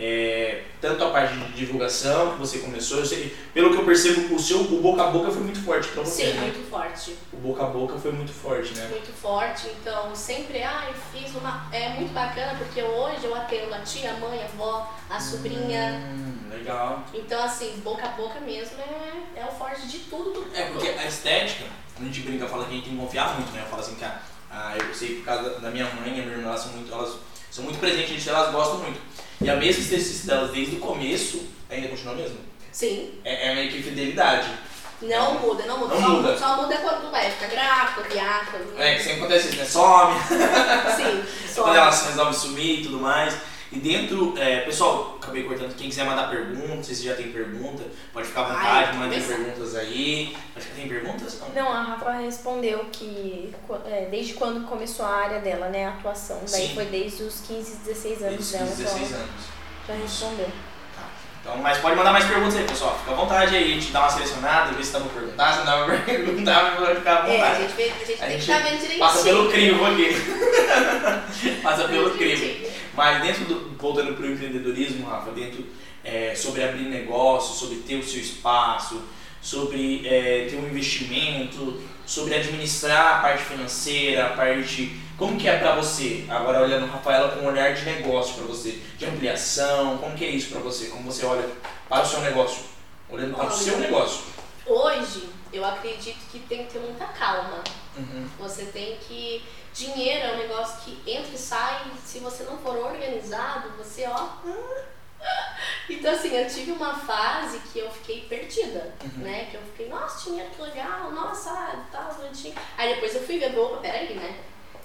é, tanto a parte de divulgação que você começou, eu sei, pelo que eu percebo, o seu o boca a boca foi muito forte pra você, Sim, né? muito forte. O boca a boca foi muito forte, né? Muito forte, então sempre, ai, fiz uma. É muito bacana porque hoje eu atendo a tia, a mãe, a avó, a sobrinha. Hum, legal. Então, assim, boca a boca mesmo é, é o forte de tudo do É, porque a estética, a gente brinca, fala que a gente tem que confiar muito, né? Eu falo assim que a, a- eu sei que por causa da- minha mãe e a minha irmã, elas são muito, elas são muito presentes nisso, elas gostam muito. E a mesma esteticista delas desde o começo, ainda continua mesmo. Sim, É, é meio que fidelidade. não muda, não muda. Não só, muda. só muda quando vai ficar grávida, viada. É que sempre acontece isso, né? Some, Sim, só. quando elas resolvem sumir e tudo mais. E dentro, é, pessoal, acabei cortando, quem quiser mandar perguntas, se já tem pergunta, pode ficar à vontade, mandem perguntas aí. Acho que tem perguntas? Não. Não, a Rafa respondeu que qu- é, desde quando começou a área dela, né, a atuação. Daí Sim. foi desde os 15, 16 anos Desde dela. os 16 então anos. já respondeu. Então, mas pode mandar mais perguntas aí, pessoal. Fica à vontade aí, a gente dá uma selecionada, vê se dá pra perguntar, se não dá pra perguntar, ficar à É, a vontade. gente, vê, a gente A tem que gente estar vendo direitinho. Passa pelo crivo aqui. Passa pelo crivo. Mas dentro do, voltando para o empreendedorismo, Rafa, dentro é, sobre abrir negócio, sobre ter o seu espaço, sobre é, ter um investimento, sobre administrar a parte financeira, a parte. Como que é para você? Agora olhando a Rafaela com um olhar de negócio para você, de ampliação, como que é isso para você? Como você olha para o seu negócio? Olhando para o seu negócio. Hoje, eu acredito que tem que ter muita calma. Uhum. Você tem que. Dinheiro é um negócio que entra e sai. Se você não for organizado, você, ó. Então, assim, eu tive uma fase que eu fiquei perdida, Uhum. né? Que eu fiquei, nossa, dinheiro que legal, nossa, ah, tá, bonitinho. Aí depois eu fui ver, opa, peraí, né?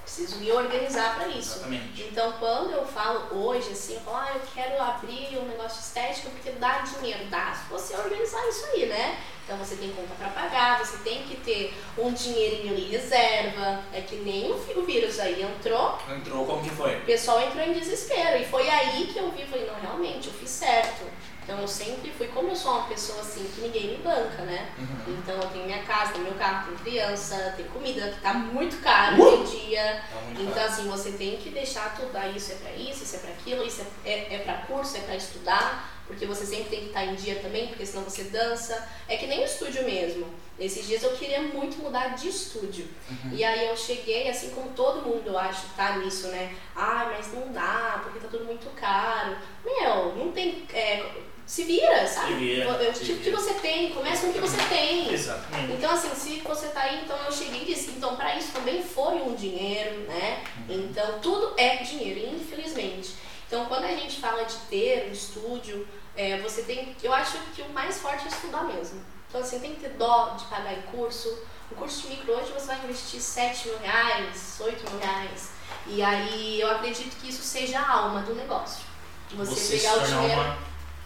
Preciso me organizar pra isso. Exatamente. Então, quando eu falo hoje, assim, eu falo, ah, eu quero abrir um negócio estético porque dá dinheiro. Dá se você organizar isso aí, né? Então, você tem conta pra pagar, você tem que ter um dinheirinho em reserva. É que nem o vírus aí entrou, Entrou, como que foi? o pessoal entrou em desespero. E foi aí que eu vi, falei, não, realmente, eu fiz certo. Então, eu sempre fui, como eu sou uma pessoa assim, que ninguém me banca, né? Uhum. Então, eu tenho minha casa, tenho meu carro, tenho criança, tenho comida, que tá muito caro Uh! hoje em dia. Tá Então, caro. assim, você tem que deixar tudo, ah, isso é pra isso, isso é pra aquilo, isso é, é, é pra curso, é pra estudar, porque você sempre tem que estar em dia também, porque senão você dança. É que nem o estúdio mesmo. Esses dias eu queria muito mudar de estúdio. E aí eu cheguei, assim como todo mundo, eu acho, tá nisso, né? Ah, mas não dá, porque tá tudo muito caro. Meu, não tem. é, se vira, sabe? Se vira, É o tipo que vira. você tem, começa com o que você tem. Exatamente. Então, assim, se você tá aí, então eu cheguei e disse, então para isso também foi um dinheiro, né? Então, tudo é dinheiro, infelizmente. Então, quando a gente fala de ter um estúdio, é, você tem, eu acho que o mais forte é estudar mesmo. Então, assim, tem que ter dó de pagar em curso. O curso de micro hoje você vai investir 7 mil reais, 8 mil reais. E aí, eu acredito que isso seja a alma do negócio. Você, Você pegar o dinheiro... uma...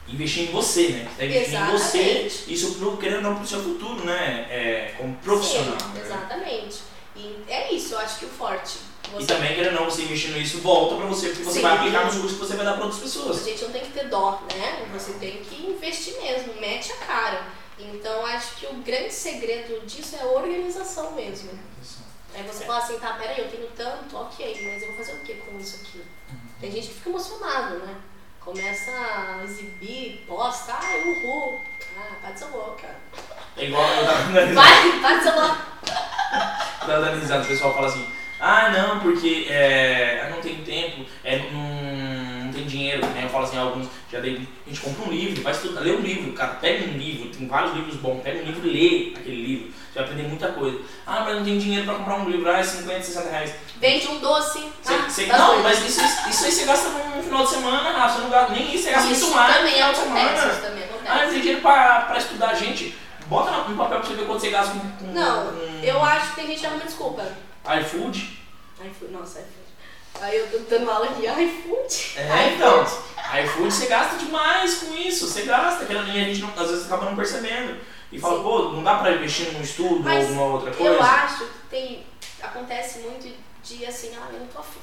Investir em você, né? Você tá investindo em você, isso querendo não pro seu futuro, né? É, como profissional. Sim, né? exatamente. E é isso, eu acho que o forte. E Você também, querendo ou não, você investindo isso, volta pra você, porque você Sim. vai aplicar nos cursos que você vai dar pra outras A pessoas. gente não tem que ter dó, né? Você tem que investir mesmo, mete a cara. Então acho que o grande segredo disso é a organização mesmo. Aí você fala assim, tá, peraí, eu tenho tanto, ok, mas eu vou fazer o que com isso aqui? Tem gente que fica emocionado, né? Começa a exibir, posta, ai, uhul. Ah, bate sua boca. É igual eu tava dando Vai, bate sua boca. eu tava dando risada, o pessoal fala assim, ah não, porque é, não tem tempo, é, não, não tem dinheiro, né? Eu falo assim, alguns já dei, a gente compra um livro, vai estudar, lê um livro, cara, pega um livro, tem vários livros bons, pega um livro e lê aquele livro, você vai aprender muita coisa. Ah, mas não tem dinheiro pra comprar um livro, ah, é 50, 60 reais. Vende um doce. Cê- ah, cê- das não, coisas. mas isso, isso aí você gasta num final de semana, Rafa, você não gasta nem isso, você gasta Isso muito mais no também de acontece, isso também Ah, não tem dinheiro pra, pra estudar, gente. Bota no no papel pra você ver quanto você gasta com, com, Não, com eu acho que tem gente que arruma desculpa. iFood. iFood, nossa, iFood. Aí eu tô dando aula aqui, iFood. É, então. iFood você gasta demais com isso. Você gasta, querendo, e a gente não, às vezes acaba não percebendo. E fala, Sim. pô, não dá pra investir num estudo Mas ou numa outra coisa? Eu acho que tem, acontece muito de assim, ah, eu não tô afim.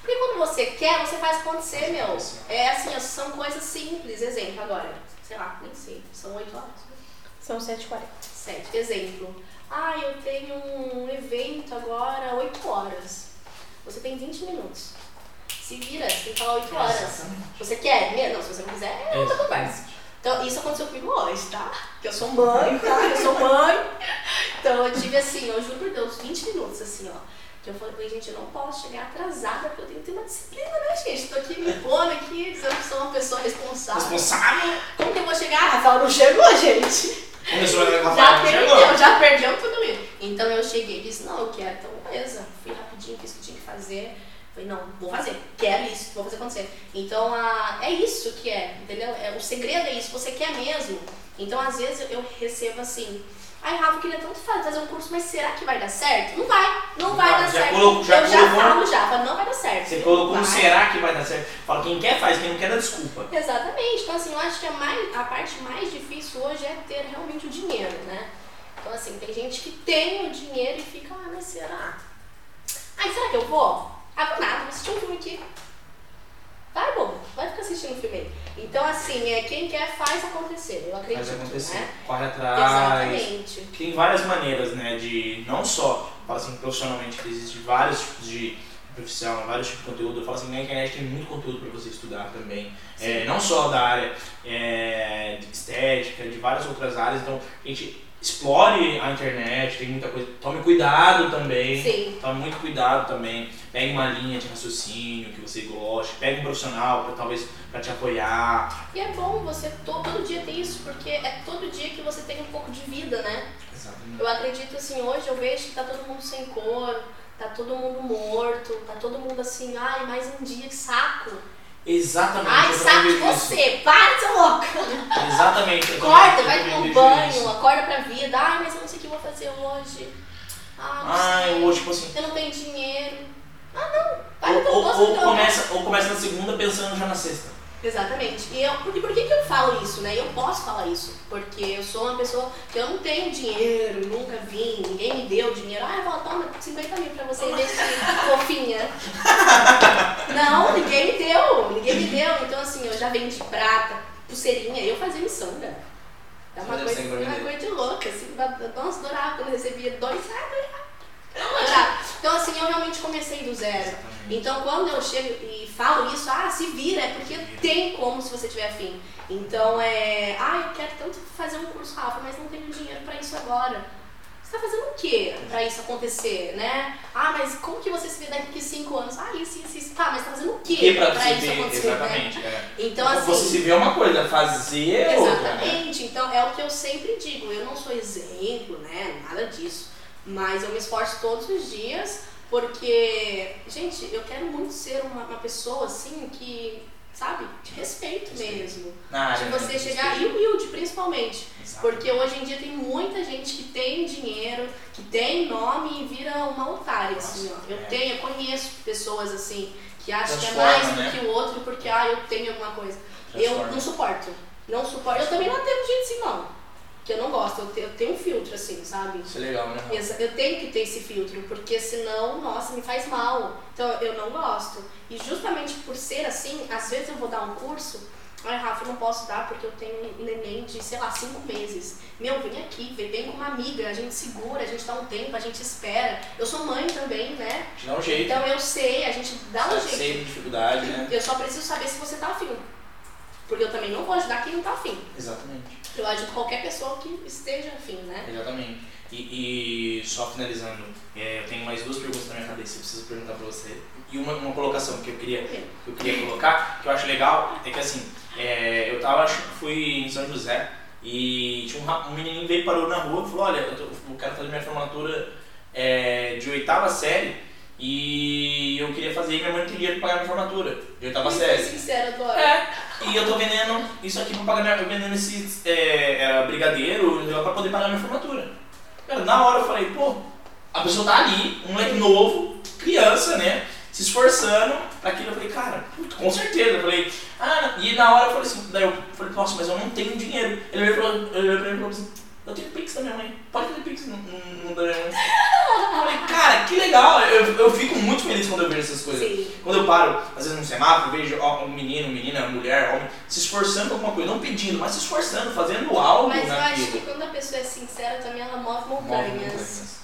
Porque quando você quer, você faz acontecer, meu. É assim, ó, são coisas simples. Exemplo agora, sei lá, nem sei, são 8 horas. São 7h40. 7. Exemplo. Ah, eu tenho um evento agora 8 horas. Você tem 20 minutos. se vira, você tem que falar 8 horas. Exatamente. Você quer? mesmo? Não, se você não quiser, é outra conversa. Então, isso aconteceu comigo hoje, tá? Que eu sou mãe, tá? Eu sou mãe. Então, eu tive assim, eu juro por Deus, 20 minutos assim, ó. Que eu falei, gente, eu não posso chegar atrasada, porque eu tenho que ter uma disciplina, né, gente? Tô aqui me impondo aqui, dizendo que sou uma pessoa responsável. Responsável. Como que eu vou chegar? A Rafael não chegou, gente. Começou a a Já perdeu, já perdeu tudo isso. Então eu cheguei e disse, não, eu quero, então beleza. Fui rapidinho, fiz o que tinha que fazer. Falei, não, vou fazer, quero isso, vou fazer acontecer. Então a, é isso que é, entendeu? É, o segredo é isso, você quer mesmo. Então às vezes eu recebo assim, ai Rafa, eu queria tanto fa- fazer um curso, mas será que vai dar certo? Não vai, não vai Vai, dar já certo. colocou- já eu já falo já, falo, não vai dar certo. Você colocou um será que vai dar certo? Fala, quem quer faz, quem não quer dá desculpa. Exatamente. Então, assim, eu acho que a, mais, a parte mais difícil hoje é ter realmente o dinheiro, né? Então, assim, tem gente que tem o dinheiro e fica, ah, mas será? Ai, será que eu vou? Ah, vou nada, vou assistir um filme aqui. Vai, bom, vai ficar assistindo o filme aí. Então, assim, é, quem quer faz acontecer, eu acredito, Faz acontecer. né? Corre atrás. Exatamente. Tem várias maneiras, né, de não só, fala assim, profissionalmente, que existe vários tipos de profissão, vários tipos de conteúdo. Eu falo assim, na internet tem muito conteúdo para você estudar também. É, não só da área é, de estética, de várias outras áreas. Então, a gente explore a internet, tem muita coisa. Tome cuidado também. Sim. Tome muito cuidado também. Pegue uma linha de raciocínio que você goste. Pegue um profissional para talvez para te apoiar. E é bom você to- todo dia ter isso, porque é todo dia que você tem um pouco de vida, né? Exatamente. Eu acredito assim, hoje eu vejo que tá todo mundo sem cor, tá todo mundo morto, tá todo mundo assim, ai, mais um dia, que saco. Exatamente. Ai, também de você, para de ser louca. Exatamente. Acorda, vai tomar um banho, isso. acorda pra vida. Ai, mas eu não sei o que vou fazer hoje. Ah, Ai, ou tipo assim. Eu não tenho dinheiro. Ah, não. No Ou, ou, ou começa, ou começa na segunda pensando já na sexta. Exatamente. E eu, porque, por que, que eu falo isso, né? Eu posso falar isso. Porque eu sou uma pessoa que eu não tenho dinheiro, nunca vim, ninguém me deu dinheiro. Ah, eu vou toma 50 mil pra você investir, fofinha. Não, ninguém me deu, ninguém me deu. Então, assim, eu já vendi prata, pulseirinha, eu fazia miçanga. É uma coisa, uma coisa de louca, assim. Nossa, adorava quando eu recebia dois. Adorava. Então, assim, eu realmente comecei do zero. Exatamente. Então, quando eu chego e falo isso, ah, se vira, é porque tem como se você tiver afim. Então, é, ah, eu quero tanto fazer um curso, Rafa, mas não tenho dinheiro pra isso agora. Você tá fazendo o quê pra isso acontecer, né? Ah, mas como que você se vê daqui a cinco anos? Ah, isso, isso, isso. Tá, mas tá fazendo o quê você isso ver, acontecer, né? exatamente. é. Então, assim... Você se vê uma coisa, fazer é outra. né? Exatamente. Então é o que eu sempre digo. Eu não sou exemplo, né? Nada disso. Mas eu me esforço todos os dias porque, gente, eu quero muito ser uma, uma pessoa assim que, sabe, de respeito Respeito. mesmo. Na área, de você chegar e humilde, principalmente. Exato. Porque hoje em dia tem muita gente que tem dinheiro, que tem nome e vira uma otária, assim, ó. Eu é. tenho, eu conheço pessoas assim que acham que é mais né? do que o outro porque, ah, eu tenho alguma coisa. Eu Transforma. não suporto. Não suporto. Eu também não atendo gente assim, não. Que eu não gosto. Eu eu tenho um filtro, assim, sabe? Isso é legal, né? Exa- Eu tenho que ter esse filtro, porque senão, nossa, me faz mal. Então eu não gosto. E justamente por ser assim, às vezes eu vou dar um curso, ai Rafa, eu não posso dar porque eu tenho um neném de, sei lá, cinco meses. Meu, vem aqui, vem, vem com uma amiga, a gente segura, a gente dá um tempo, a gente espera. Eu sou mãe também, né? Dá um jeito. Então eu sei, a gente dá um jeito. Sem dificuldade, né? Eu só preciso saber se você tá afim. Porque eu também não vou ajudar quem não tá afim. Exatamente. Eu ajudo qualquer pessoa que esteja afim, né? Exatamente. E, e só finalizando, é, eu tenho mais duas perguntas na minha cabeça que eu preciso perguntar pra você. E uma, uma colocação que eu queria que eu queria colocar, que eu acho legal, é que assim, é, eu tava, fui em São José e tinha um, um menininho veio parou na rua e falou, olha, eu, tô, eu quero fazer minha formatura é, de oitava série e eu queria fazer e minha mãe não tem dinheiro pra pagar minha formatura de oitava Muito série. sincera, adoro. É, e eu tô vendendo isso aqui pra pagar minha, eu vendendo esse é, era brigadeiro pra poder pagar minha formatura. Cara, na hora eu falei, pô, a pessoa tá ali, um moleque novo, criança, né? Se esforçando pra aquilo. Eu falei, cara, puto, com certeza. Eu falei, ah, e na hora eu falei assim, daí eu falei, nossa, mas eu não tenho dinheiro. Ele veio e falou, ele veio pra mim e falou assim, eu tenho Pix da minha mãe, pode fazer Pix no, no, no da minha mãe. Falei, cara, que legal, eu, eu fico muito feliz quando eu vejo essas coisas. Sim. Quando eu paro, às vezes no semáforo, vejo ó, um menino, menina, mulher, homem, se esforçando por alguma coisa, não pedindo, mas se esforçando, fazendo algo Mas eu acho que quando a pessoa é sincera também ela move Move montanhas. montanhas.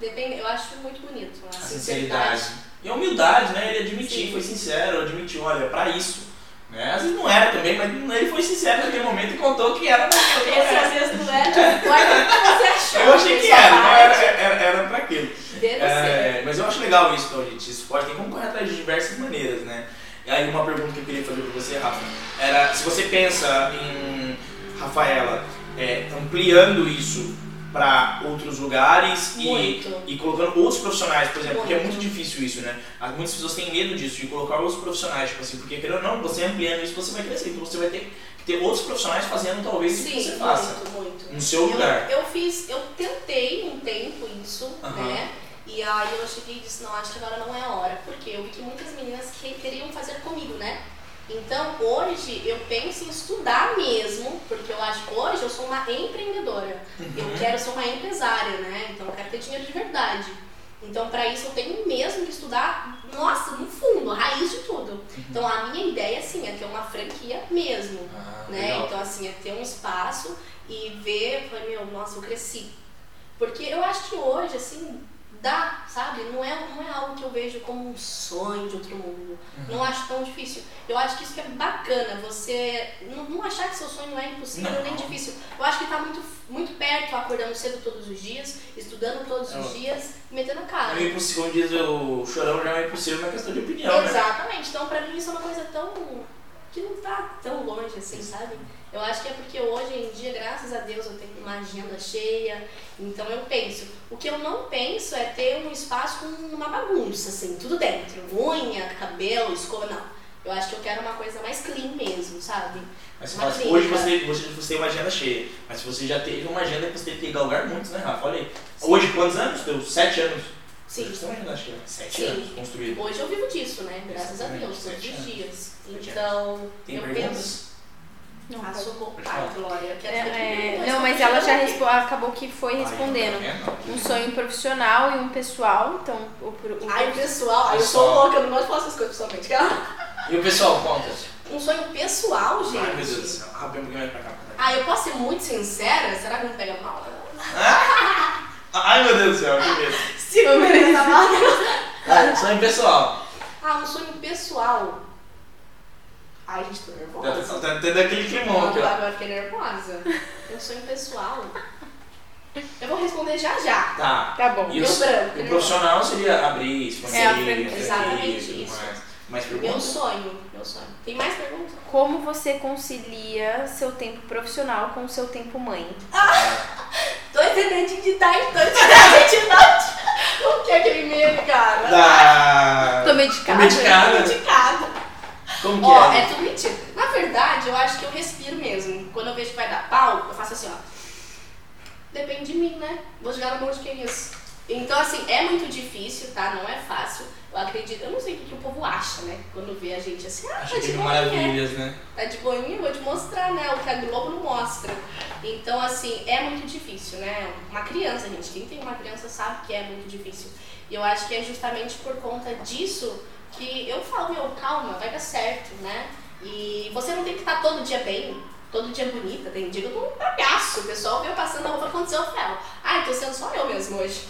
Depende, eu acho muito bonito. A, A sinceridade. sinceridade. E a humildade, né? Ele admitiu, foi sincero, admitiu, olha, é pra isso. Né? Às vezes não era também, mas ele foi sincero naquele momento e contou que era naquilo. Esse às vezes não era, você achou. Eu achei que era, não era, era, era pra aquilo. É, mas eu acho legal isso, então, gente. Isso pode ter como correr atrás de diversas maneiras, né? E aí uma pergunta que eu queria fazer pra você, Rafa, era se você pensa em Rafaela é, ampliando isso para outros lugares e, e colocando outros profissionais, por exemplo, muito. porque é muito difícil isso, né? Muitas pessoas têm medo disso, de colocar outros profissionais, tipo assim, porque querendo ou não, você ampliando isso, você vai crescer, então você vai ter que ter outros profissionais fazendo talvez Sim, o que você faça. Muito, muito. No seu lugar. Eu, eu fiz, eu tentei um tempo isso, uh -huh. né? E aí eu cheguei e disse, não, acho que agora não é a hora, porque eu vi que muitas meninas que queriam fazer comigo, né? Então hoje eu penso em estudar mesmo, porque eu acho que hoje eu sou uma empreendedora. Uhum. Eu quero ser uma empresária, né? Então eu quero ter dinheiro de verdade. Então para isso eu tenho mesmo que estudar, nossa, no fundo, a raiz de tudo. Uhum. Então a minha ideia assim é ter uma franquia mesmo, ah, né? Legal. Então assim, é ter um espaço e ver, falei, meu, nossa, eu cresci. Porque eu acho que hoje assim, dá, sabe? Não é, não é algo que eu vejo como um sonho de outro mundo. Uhum. Não acho tão difícil. Eu acho que isso que é bacana, você não, não achar que seu sonho não é impossível não. nem difícil. Eu acho que está muito, muito perto, acordando cedo todos os dias, estudando todos os dias metendo a cara. É impossível, como diz o chorão, já é impossível na questão de opinião. Né? Exatamente. Né? Então, pra mim, isso é uma coisa tão. que não tá tão longe assim, sabe? Eu acho que é porque hoje em dia, graças a Deus, eu tenho uma agenda cheia. Então eu penso. O que eu não penso é ter um espaço com uma bagunça, assim, tudo dentro. Unha, cabelo, escova, não. Eu acho que eu quero uma coisa mais clean mesmo, sabe? Mas assim, hoje você, você, você tem uma agenda cheia, mas você já teve uma agenda que você teve que galgar muitos, né, Rafa? Olha aí. Sim. Hoje, quantos anos? Sete anos. Sim. Você tem uma agenda cheia. Sete Sim. anos construída. Hoje eu vivo disso, né? Graças a Deus, todos os dias. Então, tem eu perguntas? penso não, ah, socorro. Ai, Glória, quero é, é, Não, mas ela já respo, acabou que foi respondendo. Um sonho profissional e um pessoal, então o, o Ai, pessoal, eu sou louca, eu não gosto de falar essas coisas pessoalmente. E o pessoal, conta. Um sonho pessoal, gente. Ai, meu Deus do céu. Ah, bem mais pra cá. Ah, eu posso ser muito sincera? Será que não pega mal? Ai, meu Deus do céu, que medo. Se não pega mal. Ah, sonho pessoal. Ah, um sonho pessoal. Ai, gente, tô nervosa. Tá tendo aquele climão aqui, ó. Agora fiquei nervosa. Eu sou impessoal. Eu vou responder já já. Tá. Tá bom. E o, branco, o profissional seria abrir, expandir, é, exatamente isso. Mais, mais Meu sonho, meu sonho. Tem mais perguntas? Como você concilia seu tempo profissional com o seu tempo mãe? Ah, dois dentinhos de tarde, dois dentinhos de noite. O que é aquele meme, cara? Da... Tô medicada. Medicada. Tô medicada. Como que ó, é? é tudo mentira. Na verdade, eu acho que eu respiro mesmo. Quando eu vejo que vai dar pau, eu faço assim, ó. Depende de mim, né? Vou jogar no monte de quem é isso. Então, assim, é muito difícil, tá? Não é fácil. Eu acredito, eu não sei o que, que o povo acha, né? Quando vê a gente assim, ah, Acha tá de boinha. maravilhas, né? Tá de boinha, vou te mostrar, né? O que a Globo não mostra. Então, assim, é muito difícil, né? Uma criança, gente, quem tem uma criança sabe que é muito difícil. E eu acho que é justamente por conta disso que eu falo, meu, calma, vai dar certo, né? E você não tem que estar todo dia bem, todo dia bonita. Tem dia que eu tô um bagaço, o pessoal veio passando a roupa aconteceu o fel. Ai, tô sendo só eu mesmo hoje.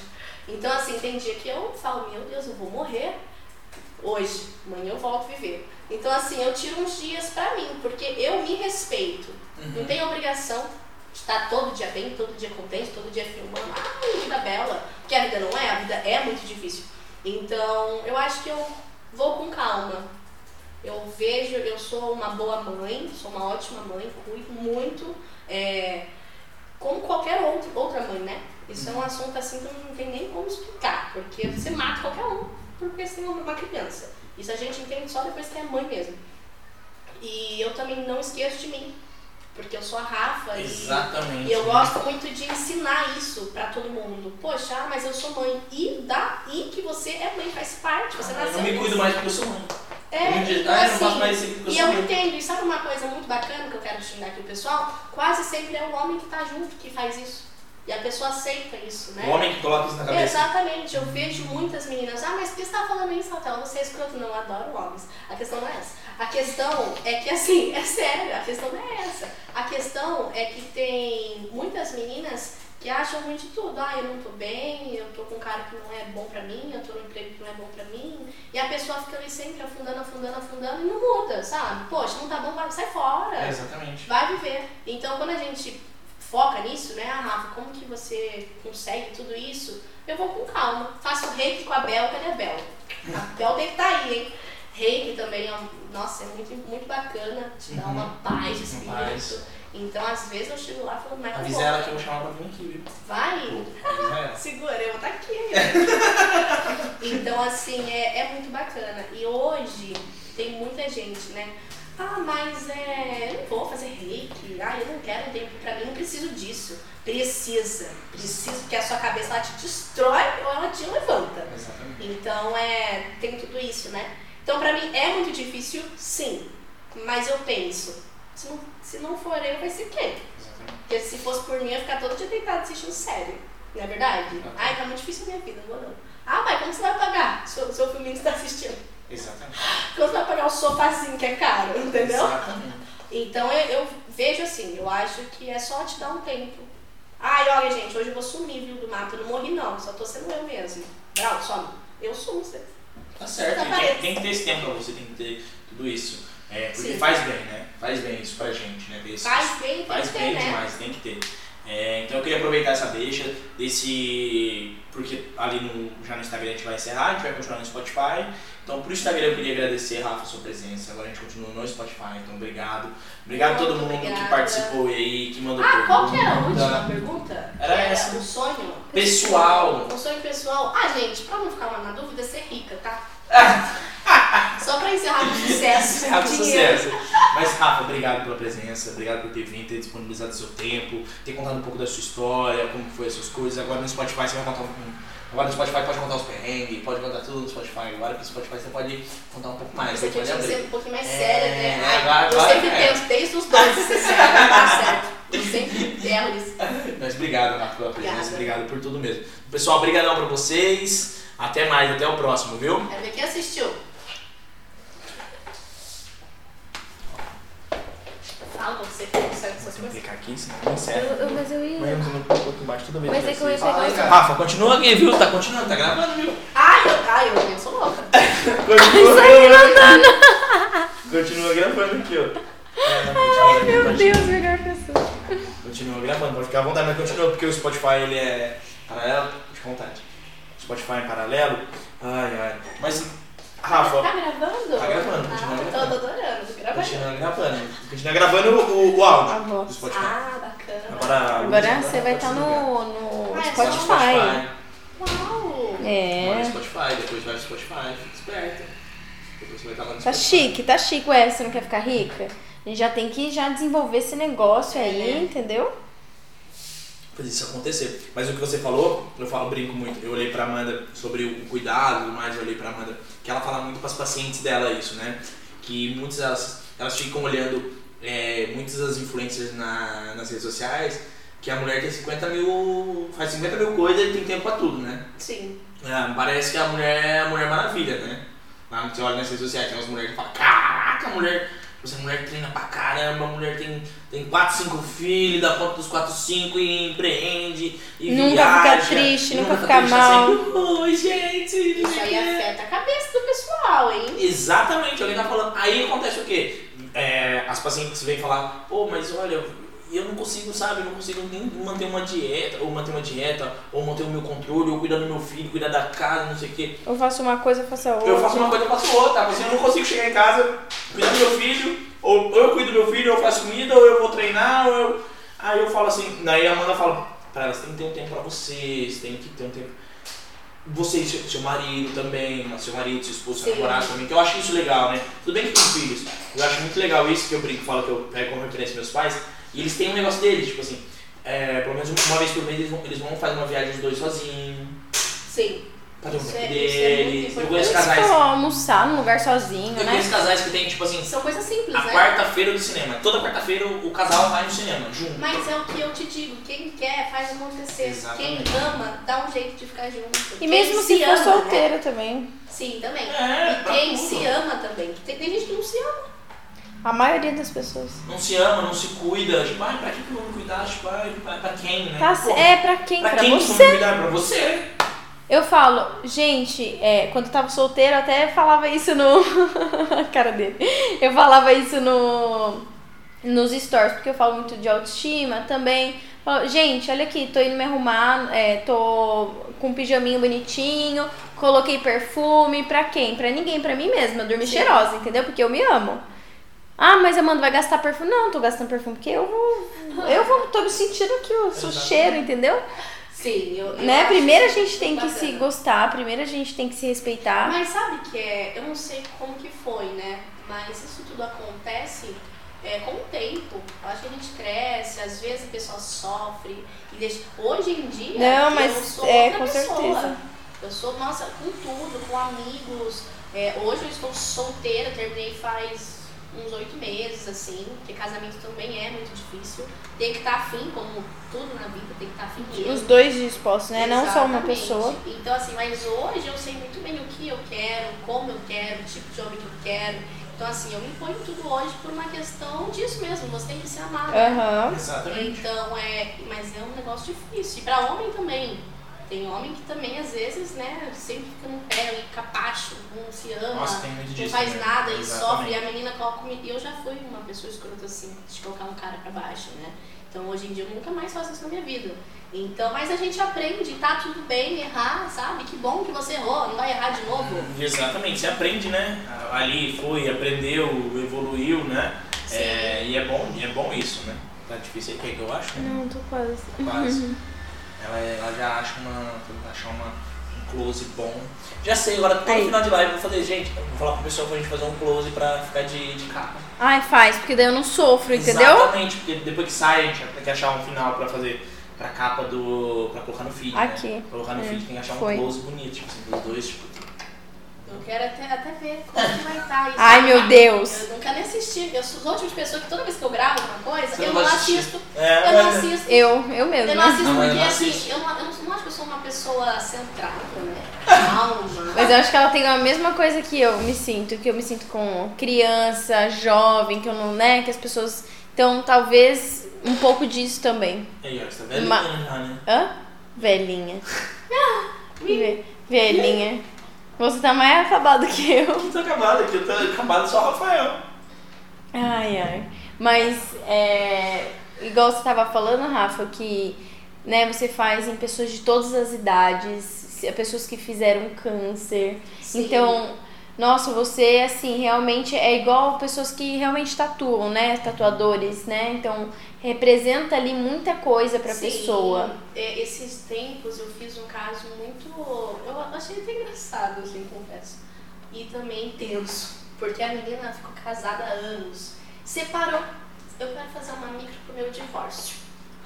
Então, assim, tem dia que eu falo, meu Deus, eu vou morrer hoje, amanhã eu volto a viver. Então, assim, eu tiro uns dias pra mim, porque eu me respeito. Uhum. Não tenho obrigação de estar todo dia bem, todo dia contente, todo dia filmando. Ah, vida bela. Porque a vida não é, a vida é muito difícil. Então, eu acho que eu vou com calma. Eu vejo, eu sou uma boa mãe, sou uma ótima mãe, cuido muito, é, como qualquer outro, outra mãe, né? Isso é um assunto assim que não tem nem como explicar, porque você mata qualquer um porque você tem uma criança. Isso a gente entende só depois que é mãe mesmo. E eu também não esqueço de mim porque eu sou a Rafa Exatamente. E, eu gosto muito de ensinar isso para todo mundo. Poxa, ah, mas eu sou mãe. E daí que você é mãe, faz parte, você ah, nasceu. Eu me cuido mais porque eu sou mãe. É, então, ah, eu não faço mais isso porque eu E eu entendo, e sabe uma coisa muito bacana que eu quero xingar aqui o pessoal? Quase sempre é o homem que tá junto que faz isso. E a pessoa aceita isso, né? O homem que coloca isso na cabeça. Exatamente. Eu vejo muitas meninas, ah, mas por que você tá falando isso, Rafael? Você é escroto. Não, eu adoro homens. A questão não é essa. A questão é que, assim, é sério, a questão não é essa. A questão é que tem muitas meninas que acham ruim de tudo. Ah, eu não tô bem, eu tô com um cara que não é bom pra mim, eu tô num emprego que não é bom pra mim. E a pessoa fica ali sempre afundando, afundando, afundando e não muda, sabe? Poxa, não tá bom, vai, sai fora. É, exatamente. Vai viver. Então, quando a gente foca nisso, né, ah, Rafa, como que você consegue tudo isso? Eu vou com calma. Faço reiki com a Bel, cadê a Bel? A Bel deve estar tá aí, hein? Reiki também é, nossa, é muito, muito bacana, te dá uma Uhum. paz de espírito. Paz. Então, às vezes eu chego lá e falo, mas tá Avisa ela que eu vou chamar pra vir aqui, viu? Vai, ela. segura, eu vou estar aqui ainda. então, assim, é, é muito bacana. E hoje tem muita gente, né? Ah, mas é, eu não vou fazer reiki. Ah, eu não quero tempo pra mim, não preciso disso. Precisa. Precisa, porque a sua cabeça ela te destrói ou ela te levanta. Exatamente. Então, é, tem tudo isso, né? Então, pra mim, é muito difícil, sim. Mas eu penso, se não, se não for eu, vai ser quem? Exatamente. Porque se fosse por mim, eu ia ficar todo dia deitado assistindo série. Não é verdade? Ai, tá muito difícil a minha vida, não vou não. Ah, mas como você vai pagar seu, seu filminho que você tá assistindo? Exatamente. Você vai pagar o sofazinho que é caro, entendeu? Exatamente. Então eu, eu vejo assim, eu acho que é só te dar um tempo. Ai, olha, gente, hoje eu vou sumir, viu, do mato. Eu não morri, não, só tô sendo eu mesmo. Brau, some. Eu sumo, você. Tá certo, Tá e parecido. tem, que ter esse tempo pra você, tem que ter tudo isso. É, porque Sim. faz bem, né? Faz bem isso pra gente, né? Ter Faz bem, tem Faz que ter, bem né? demais, tem que ter. É, então eu queria aproveitar essa deixa desse. Porque ali no, já no Instagram a gente vai encerrar, a gente vai continuar no Spotify. Então pro Instagram eu queria agradecer, Rafa, a sua presença. Agora a gente continua no Spotify, então obrigado. Obrigado a todo mundo que obrigada. participou aí, que mandou Ah, qual que era a pergunta. última pergunta? Era Que essa. O sonho? Pessoal. O sonho pessoal. Ah, gente, pra não ficar na dúvida, ser rica, tá? Só pra encerrar com sucesso. Encerrar com sucesso. Mas, Rafa, obrigado pela presença, obrigado por ter vindo, ter disponibilizado seu tempo, ter contado um pouco da sua história, como foi as suas coisas. Agora no Spotify você vai contar um. Agora no Spotify pode contar os perrengues, pode contar tudo no Spotify. Agora que no Spotify você pode contar um pouco mais, Você pode que ser abrir. um pouquinho mais É, séria, né? Ai, agora- eu agora sempre é. tento, desde os dois, ser séria, tá certo. Eu sempre erro nisso. Mas obrigado, Rafa, pela presença, obrigado por tudo mesmo. Pessoal, obrigadão pra vocês. Até mais, até o próximo, viu? Quero ver quem assistiu. Fala pra você sai dessas Vou coisas. clicar aqui, não Eu- encerra. eu- mas eu ia. Mas eu coloco aqui embaixo toda vez. Mas é que eu ia pegar Fala. Rafa, continua aqui, viu? Tá continuando, tá gravando, viu? Ai, eu, ai, eu, eu sou louca. Continua gravando. Continua gravando aqui, ó. Ai, Meu Deus, melhor pessoa. Continua gravando, pode ficar à vontade, mas continua, porque o Spotify ele é paralelo. Fica à vontade. Spotify é paralelo. Ai, ai. Mas, Rafa, Tá gravando? Tá gravando, continua ah, gravando. Tô, adorando, tô gravando. continua gravando. Continua gravando o, o áudio A voz. do Spotify. Ah, bacana. Agora, Agora você vai estar ligar. no, no Ah, é no Spotify. Uau! Agora É. no Spotify, depois vai no Spotify, fica esperto. Depois você vai estar lá no Tá Spotify. chique, tá chique. Ué, você não quer ficar rica? A gente já tem que já desenvolver esse negócio aí, É. entendeu? Fazer isso acontecer. Mas o que você falou, eu falo, brinco muito. Eu olhei pra Amanda sobre o cuidado mais, eu olhei pra Amanda, que ela fala muito pras pacientes dela isso, né? Que muitas elas, elas ficam olhando é, muitas das influencers na, nas redes sociais, que a mulher tem 50 mil. faz 50 mil coisas e tem tempo pra tudo, né? Sim. É, parece que a mulher é a Mulher Maravilha, né? Lá você olha nas redes sociais, tem umas mulheres que falam, caraca, a mulher, essa mulher treina pra caramba, a mulher tem, tem 4, 5 filhos, dá conta dos 4, 5 e empreende, e Nunca viaja, fica triste, e nunca tá fica triste, mal. sempre, Oi, gente! não Isso aí quê." afeta a cabeça do pessoal, hein? Exatamente, alguém tá falando. Aí acontece o quê? É, as pacientes vêm falar, pô, mas olha, eu não consigo, sabe, eu não consigo nem manter uma dieta, ou manter uma dieta, ou manter o meu controle, ou cuidar do meu filho, cuidar da casa, não sei o quê. Eu faço uma coisa, eu faço a outra. Eu faço uma coisa, eu faço outra. Assim, eu não consigo chegar em casa, cuidar do meu filho, ou ou eu cuido do meu filho, ou eu faço comida, ou eu vou treinar, ou eu... Aí eu falo assim, daí a Amanda fala, pra elas, tem que ter um tempo pra vocês, tem que ter um tempo... Você e seu, marido também, seu marido, seu esposo, seu namorado também, que eu acho isso legal, né? Tudo bem que tem filhos, eu acho muito legal isso, que eu brinco, falo que eu pego como referência meus pais, e eles têm um negócio deles, tipo assim, é, pelo menos uma vez por mês eles vão, eles vão fazer uma viagem os dois sozinhos, Sim. pra ter um Isso é- isso é muito deles. eu conheço Eles casais almoçar num lugar sozinho, eu né? conheço casais que tem, tipo assim, São coisas simples, a né? quarta-feira do cinema. Toda quarta-feira o casal vai no cinema, junto. Mas é o que eu te digo, quem quer faz acontecer. Exatamente. Quem ama, dá um jeito de ficar junto. E Quem mesmo se for ama, solteira também. Né? Sim, também. É, e quem tudo. se ama também. Tem, tem gente que não se ama. A maioria das pessoas. Não se ama, não se cuida. Tipo, ai, pra que que eu vou me cuidar? Tipo, ai, pra, pra quem, né? Pô, é pra quem? pra Pra, quem que eu vou você. me cuidar? Pra você. Eu falo, gente, é, quando eu tava solteira, eu até falava isso no. a cara dele. Eu falava isso no. Nos stories, porque eu falo muito de autoestima também. Falo, gente, olha aqui, tô indo me arrumar, é, tô com um pijaminho bonitinho, coloquei perfume, pra quem? Pra ninguém, pra mim mesma. Eu dormi Sim. cheirosa, entendeu? Porque eu me amo. Ah, mas Amanda vai gastar perfume? Não, tô gastando perfume porque eu vou. Eu vou, tô me sentindo aqui o seu Exatamente. cheiro, entendeu? Sim, eu, eu Né? Primeiro a gente tem que se gostar, primeiro a gente tem que se respeitar. Mas sabe que é, eu não sei como que foi, né? Mas isso tudo acontece é, com o tempo. Eu acho que a gente cresce, às vezes a pessoa sofre e deixa. Hoje em dia, Não, eu mas sou é, outra com pessoa. certeza. Eu sou, nossa, com tudo, com amigos. É, hoje eu estou solteira, terminei faz uns oito meses, assim, porque casamento também é muito difícil. Tem que estar afim, como tudo na vida, tem que estar afim mesmo. Os dois dispostos, né? Não só uma Exatamente. pessoa. Então, assim, mas hoje eu sei muito bem o que eu quero, como eu quero, o tipo de homem que eu quero. Então, assim, eu me imponho tudo hoje por uma questão disso mesmo. Você tem que se amar. né? Aham. Exatamente. Então, é. Mas é um negócio difícil. E pra homem também. Tem homem que também, às vezes, né, sempre fica no pé, ali, capacho, não se ama, Nossa, não faz né? nada e sofre. E a menina coloca. E eu já fui uma pessoa escrota assim, de colocar um cara pra baixo, né? Então, hoje em dia, eu nunca mais faço isso na minha vida. Então, mas a gente aprende, tá tudo bem errar, sabe? Que bom que você errou, não vai errar de novo. Exatamente, você aprende, né? Ali foi, aprendeu, evoluiu, né? É, e é bom, é bom isso, né? Tá difícil aí, que é que eu acho? né? Não, tô quase. Quase. Ela, ela já acha uma. Tenta achar uma, um close bom. Já sei, agora todo Aí. final de live eu vou fazer, gente, eu vou falar pro pessoal pra gente fazer um close pra ficar de, de capa. Ai, faz, porque daí eu não sofro, entendeu? Exatamente, porque depois que sai, a gente tem que achar um final pra fazer. Pra capa do. pra colocar no feed. Aqui. Né? Pra colocar no É, feed tem que achar foi. um close bonito, tipo assim, dos dois, tipo. Eu quero até, até ver como que vai estar isso. Ai, meu Deus. Eu nunca nem assisti. Eu sou o tipo de pessoa que toda vez que eu gravo uma coisa, eu não não assisto. É, Eu não mas- assisto. Eu, eu Eu mesmo. não assisto Não, porque não assim, assiste. eu não, eu não acho que eu sou uma pessoa centrada, né? Calma. Mas eu acho que ela tem a mesma coisa que eu me sinto, que eu me sinto com criança, jovem, que eu não, né, que as pessoas. Então, talvez um pouco disso também. Ó, você tá velhinha né? Hã? Velhinha. Ve- Velhinha. Você tá mais acabado que eu. Eu tô acabado aqui, eu tô acabado só o Rafael. Ai, ai. Mas, é, igual você tava falando, Rafa, que né, você faz em pessoas de todas as idades, pessoas que fizeram câncer. Sim. Então, nossa, você, assim, realmente é igual pessoas que realmente tatuam, né? Tatuadores, né? Então, representa ali muita coisa pra Sim, pessoa. é, esses tempos eu fiz um caso muito. Eu achei até engraçado, assim, confesso. E também tenso. Porque a menina ficou casada há anos. Separou. Eu quero fazer uma micro pro meu divórcio.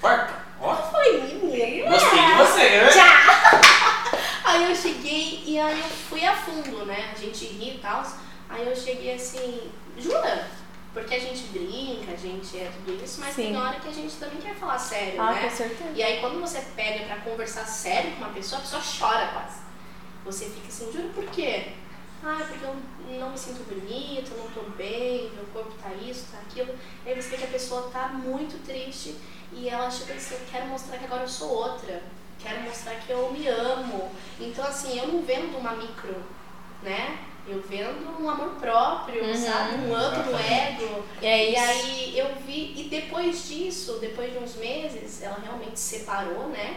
Corta, ó. Eu falei, menina. Gostei de você, né? Aí eu cheguei e aí eu fui a fundo, né? A gente ri e tal. Aí eu cheguei assim, jura? Porque a gente brinca, a gente é tudo isso, mas Sim. tem hora que a gente também quer falar sério, Ah, né? com certeza. E aí quando você pega pra conversar sério com uma pessoa, a pessoa chora quase. Você fica assim, juro por quê? Ah, porque eu não me sinto bonita, eu não tô bem, meu corpo tá isso, tá aquilo. Aí você vê que a pessoa tá muito triste e ela chega assim, eu quero mostrar que agora eu sou outra. Quero mostrar que eu me amo. Então assim, eu não vendo uma micro, né? Eu vendo um amor próprio, Uhum. sabe? Um up no ego. É E aí eu vi, e depois disso, depois de uns meses, ela realmente se separou, né?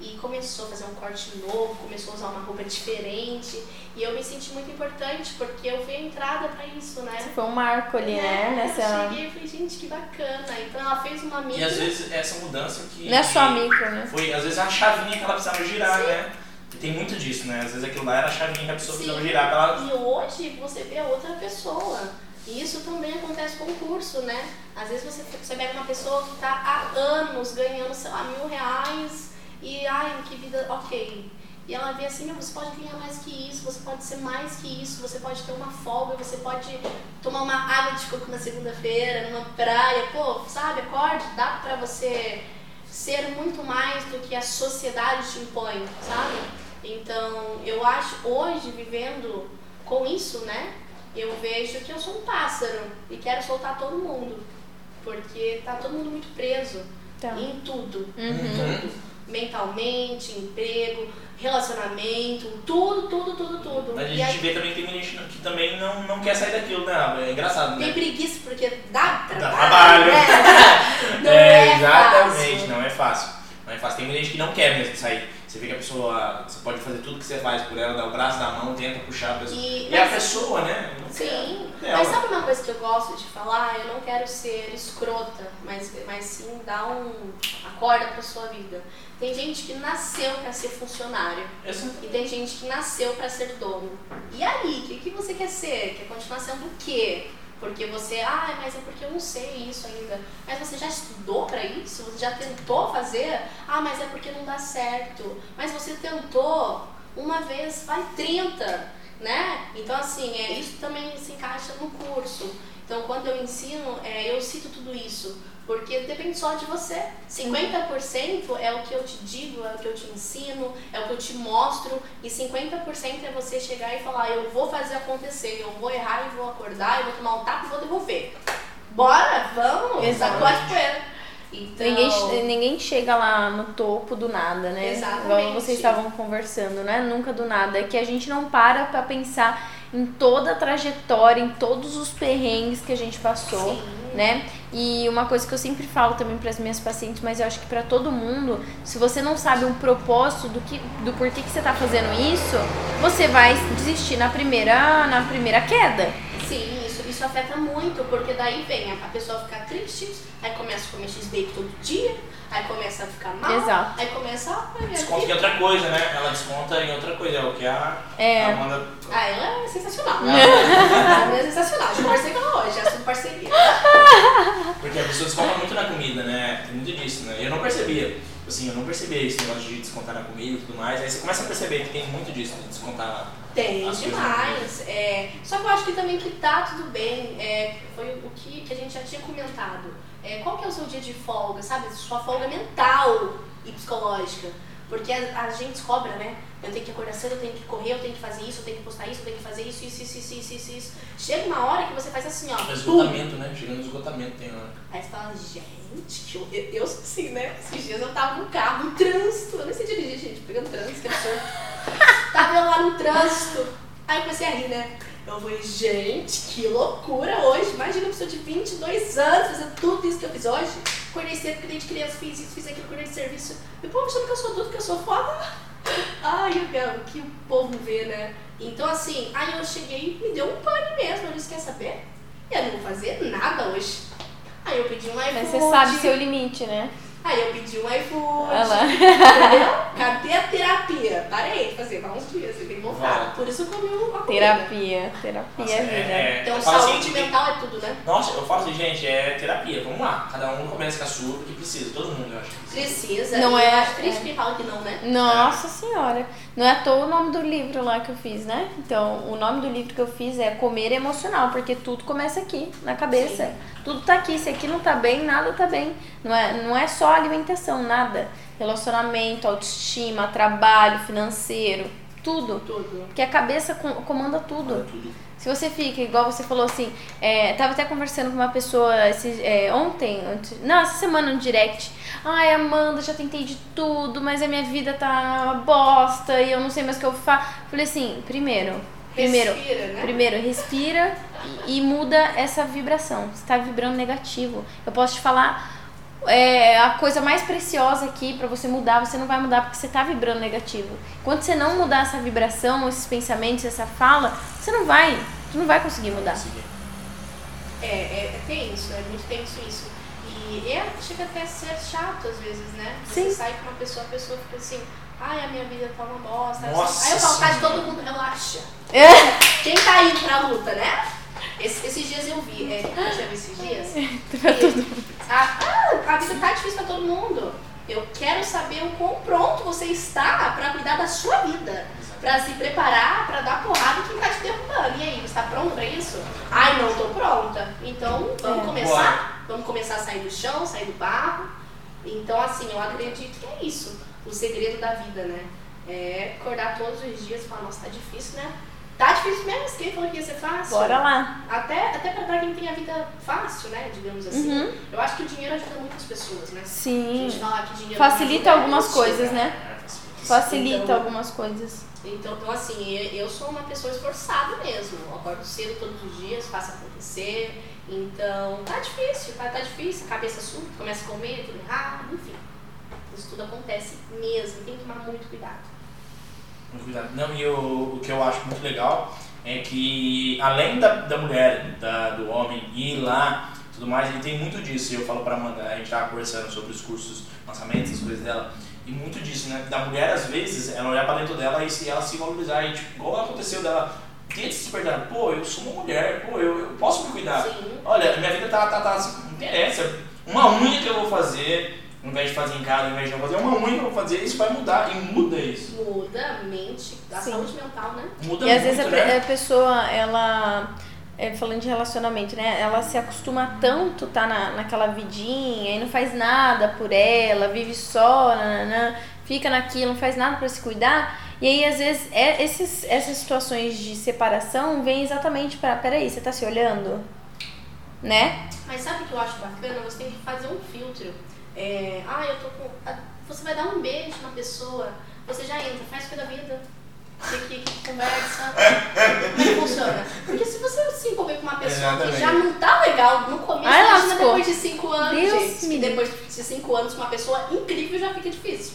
E começou a fazer um corte novo, começou a usar uma roupa diferente. E eu me senti muito importante, porque eu vi a entrada pra isso, né? Foi um marco ali, né? É, Nessa... Eu cheguei e falei, gente, que bacana. Então ela fez uma amiga. E às vezes essa mudança que. Não é só micro, né? Foi, às vezes, a chavinha que ela precisava girar, Sim. né? E tem muito disso, né? Às vezes aquilo lá era a chavinha que a pessoa precisava girar pra ela. E hoje você vê outra pessoa. E isso também acontece com o curso, né? Às vezes você, você pega uma pessoa que está há anos ganhando, sei lá, mil reais e, ai, que vida, ok. E ela vê assim, você pode ganhar mais que isso, você pode ser mais que isso, você pode ter uma folga, você pode tomar uma água de coco na segunda-feira, numa praia, pô, sabe, acorde, dá pra você ser muito mais do que a sociedade te impõe, sabe? Então, eu acho hoje vivendo com isso, né? eu vejo que eu sou um pássaro e quero soltar todo mundo. Porque tá todo mundo muito preso Tá. em tudo. Uhum. Tudo. Mentalmente, emprego, relacionamento, tudo, tudo, tudo, tudo. Mas a gente aí vê também que tem gente que também não, não quer sair daquilo, né? É engraçado, tem né? preguiça porque dá trabalho. trabalho. né? Não é, é, exatamente, fácil. não é fácil. Não é fácil. Tem gente que não quer mesmo sair. Você vê que a pessoa, você pode fazer tudo que você faz por ela, dar o braço, dar a mão, tenta puxar a pessoa. E- E, a mas- pessoa, né? Não Sim, quer. mas sabe uma coisa que eu gosto de falar? Eu não quero ser escrota, mas, mas sim dar um acorda pra sua vida. Tem gente que nasceu pra ser funcionário e tem gente que nasceu pra ser dono. E aí, o que, que você quer ser? Quer continuar sendo o quê? Porque você, ah, mas é porque eu não sei isso ainda. Mas você já estudou pra isso? Você já tentou fazer? Ah, mas é porque não dá certo. Mas você tentou uma vez, vai 30, né? Então, assim, é, isso também se encaixa no curso. Então, quando eu ensino, é, eu cito tudo isso. Porque depende só de você. 50% é o que eu te digo, é o que eu te ensino, é o que eu te mostro. E 50% é você chegar e falar, eu vou fazer acontecer, eu vou errar e vou acordar, eu vou tomar um tapa e vou devolver. Bora, vamos, Exatamente. sacode poeira. Então, Ninguém, ninguém chega lá no topo do nada, né? Exatamente. Igual vocês estavam conversando, né? Nunca do nada. É que a gente não para pra pensar em toda a trajetória, em todos os perrengues que a gente passou, Sim. né? E uma coisa que eu sempre falo também para as minhas pacientes, mas eu acho que para todo mundo, se você não sabe um propósito do que do porquê que você tá fazendo isso, você vai desistir na primeira na primeira queda. Sim, isso, isso afeta muito, porque daí vem a, a pessoa ficar triste, aí começa a comer x-bacon todo dia, aí começa a ficar mal, Exato. aí começa a... Desconta em outra coisa, né? Ela desconta em outra coisa, é o que a É. Amanda. Ah, ela é sensacional. Ela- Ela é sensacional. Eu conversei com ela hoje, é assunto parceria. Porque a pessoa desconta muito na comida, né? Tem muito disso, né? Eu não percebia. Assim, eu não percebia esse negócio de descontar na comida e tudo mais. Aí você começa a perceber que tem muito disso, de descontar. Tem demais. É, só que eu acho que também que tá tudo bem. É, foi o que, que a gente já tinha comentado. É, qual que é o seu dia de folga, sabe? Sua folga mental e psicológica. Porque a, a gente cobra, né? Eu tenho que acordar cedo, eu tenho que correr, eu tenho que fazer isso, eu tenho que postar isso, eu tenho que fazer isso, isso, isso, isso, isso, isso, isso. Chega uma hora que você faz assim, ó. Esgotamento, né? Chegando no esgotamento tem hora. Aí você fala, gente, eu, eu, eu assim, né? Esses dias eu tava no carro, no trânsito. Eu nem sei dirigir, gente, pegando trânsito, que absurdo. tava eu lá no trânsito. Aí eu comecei a rir, né? Eu falei, gente, que loucura hoje. Imagina uma pessoa de 22 anos fazendo tudo isso que eu fiz hoje. Acordei cedo, cuidei de criança, fiz isso, fiz aquilo, cuidei de serviço. E o povo achando que eu sou tudo, que eu sou foda. Ai, o que o povo vê, né? Então, assim, aí eu cheguei e me deu um pane mesmo. Eu disse, quer saber? Eu não vou fazer nada hoje. Aí eu pedi um iFood. Mas você sabe seu limite, né? Aí eu pedi um iFood. Entendeu? Cadê a terapia? Parei de fazer, vai uns dias, eu voltar. Vai. Por isso eu comi uma comida. Terapia. Terapia Nossa, é vida. é- Então, saúde assim, mental é tudo, né? Nossa, eu falo assim, gente, é terapia, vamos lá. Cada um começa com a sua, porque precisa, todo mundo, eu acho. Precisa. Não é- é. quem fala que não, né? Nossa senhora. Não é à toa o nome do livro lá que eu fiz, né? Então, o nome do livro que eu fiz é Comer Emocional, porque tudo começa aqui, na cabeça. Sim. Tudo tá aqui. Se aqui não tá bem, nada tá bem. Não é, não é só alimentação, nada. Relacionamento, autoestima, trabalho, financeiro, tudo. Tudo. Porque a cabeça com- comanda tudo. Tudo. Se você fica, igual você falou assim, é, tava até conversando com uma pessoa esse, é, ontem, antes- não, essa semana no direct. Ai, Amanda, já tentei de tudo, mas a minha vida tá uma bosta e eu não sei mais o que eu faço. Falei assim, primeiro, primeiro, Respira, né? primeiro, respira e, e muda essa vibração. Você tá vibrando negativo. Eu posso te falar é, a coisa mais preciosa aqui pra você mudar, você não vai mudar porque você tá vibrando negativo. Quando você não mudar essa vibração, esses pensamentos, essa fala, você não vai, você não vai conseguir mudar. É, é, é tenso, é muito tenso isso. E é, chega até a ser chato às vezes, né? Você Sim. sai com uma pessoa, a pessoa fica assim, ai, a minha vida tá uma bosta. Nossa Aí eu falo, de Senhora. todo mundo, relaxa. É. Quem tá indo pra luta, né? Esse- esses dias eu vi, é, eu já vi esses dias. Pra E- tudo. Ah, a vida tá difícil pra todo mundo. Eu quero saber o quão pronto você está pra cuidar da sua vida. Pra se preparar, pra dar porrada em quem tá te derrubando. E aí, você tá pronto pra isso? Ai, não tô pronta. Então, vamos É. começar? Vamos começar a sair do chão, sair do barro. Então, assim, eu acredito que é isso. O segredo da vida, né? É acordar todos os dias e falar, nossa, tá difícil, né? Tá difícil mesmo, quem falou que ia ser fácil? Bora lá. Até, até pra, quem tem a vida fácil, né? Digamos assim. Uhum. Eu acho que o dinheiro ajuda muitas pessoas, né? A Sim. gente falar que dinheiro Facilita algumas é coisas, né? É, facilita. Então- algumas coisas. Então, então, assim, eu eu sou uma pessoa esforçada mesmo. Eu acordo cedo todos os dias, faço acontecer. Então, tá difícil, tá, tá difícil. A cabeça surta, começa a comer, tudo errado, enfim. Isso tudo acontece mesmo. Tem que tomar muito cuidado. Não, e o, o que eu acho muito legal é que além da, da mulher, da, do homem ir lá tudo mais, ele tem muito disso. E eu falo pra Amanda, a gente tava conversando sobre os cursos, lançamentos, as coisas dela. E muito disso, né? Da mulher, às vezes, ela olhar pra dentro dela e se ela se valorizar. E, tipo, igual aconteceu dela, ter se despertar. Pô, eu sou uma mulher, pô, eu, eu posso me cuidar. Sim. Olha, minha vida tá, tá, tá assim, não interessa. Uma unha que eu vou fazer, ao invés de fazer em casa, ao invés de não fazer, uma unha vou fazer, isso vai mudar. E muda isso. Muda a mente, a Sim. saúde mental, né? Muda E às muito, vezes a, né? a pessoa, ela. é, falando de relacionamento, né? Ela se acostuma tanto tá na, naquela vidinha e não faz nada por ela, vive só, nananã, fica naquilo, não faz nada pra se cuidar. E aí, às vezes, é, esses, essas situações de separação vêm exatamente pra. Peraí, você tá se olhando? Né? Mas sabe o que eu acho bacana? Você tem que fazer um filtro. É, ah, eu tô com. ah, Você vai dar um beijo na pessoa, você já entra, faz coisa da vida. Que, que, que conversa. Como é que funciona? Porque se você se envolver com uma pessoa que Exatamente. já não tá legal no começo, Ai, imagina lascou. depois de cinco anos, Deus gente. me Que depois de cinco anos com uma pessoa incrível já fica difícil.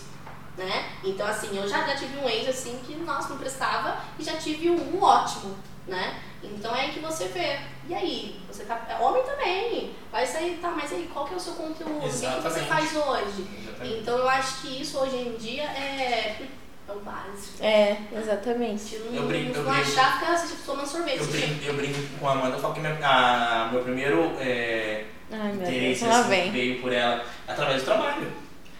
Né? Então, assim, eu já, já tive um ex assim que, nossa, não prestava e já tive um, um ótimo, né? Então é aí que você vê. E aí? Você tá. Homem também. Vai sair, tá, mas aí, qual que é o seu conteúdo? O que que, você Exatamente. faz hoje? Exatamente. Então eu acho que isso hoje em dia é, é o básico. É, exatamente. Se não, Eu brinco- eu não brinco. achar, fica assim, tomando sorvete. Eu brinco, eu brinco com a Amanda, eu falo que minha, a, meu primeiro é, Ai, meu Deus, interesse lá assim, veio por ela através do trabalho.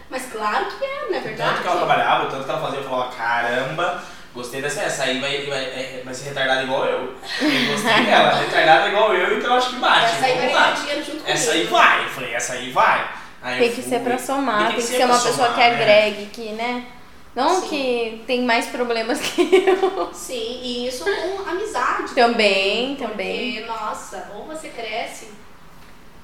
Mas claro que é, não é verdade? Tanto que ela trabalhava, tanto que ela fazia, eu falava, caramba, gostei dessa, essa aí vai, vai, é- vai ser retardada igual eu. Eu gostei dela, retardada igual eu, então acho que bate. Essa aí vai ganhar dinheiro junto comigo. Essa aí vai. Eu falei, essa aí vai. Aí Tem que fui. ser pra somar, tem que, ser, pra uma pessoa somar, que né? agregue, que, né? Não Sim. que tem mais problemas que eu. Sim, e isso com amizade. Também, porque, também. nossa, ou você cresce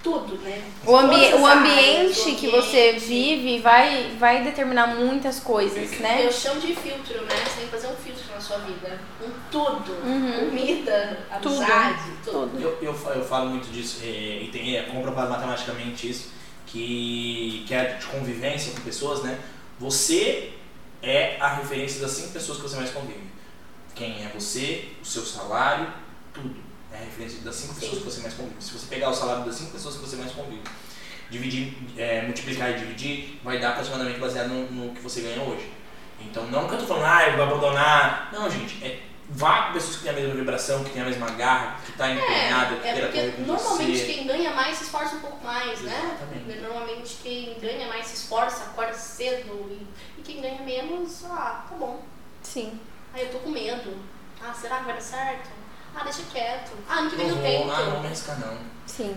tudo, né? O, ambi o ambiente áreas, que você vive vai, vai determinar muitas coisas, né? Eu chamo de filtro, né? Você tem que fazer um filtro na sua vida. Com tudo. Uhum. Comida, Tudo. amizade, tudo. Tudo. Eu, eu, eu falo muito disso, é, e tem é comprovado matematicamente isso, que, que é de convivência com pessoas, né? Você é a referência das cinco pessoas que você mais convive. Quem é você, o seu salário, tudo. É a referência das cinco pessoas que você mais convive. Se você pegar o salário das cinco pessoas que você mais convive, dividir, é, multiplicar e dividir, vai dar aproximadamente baseado no, no que você ganha hoje. Então, não que eu tô falando, ah, eu vou abandonar. Não, gente, é, vá com pessoas que têm a mesma vibração, que têm a mesma garra, que tá empenhada, que É, é queira correr porque com normalmente você. quem ganha mais se esforça um pouco mais, né? Exatamente. Normalmente quem ganha mais se esforça, acorda cedo e, e quem ganha menos, ah, tá bom. Sim. Ah, eu tô com medo. Ah, será que vai dar certo? Ah, deixa quieto. Ah, ano que vem Não eu tento. ah, não me arriscar não. Sim.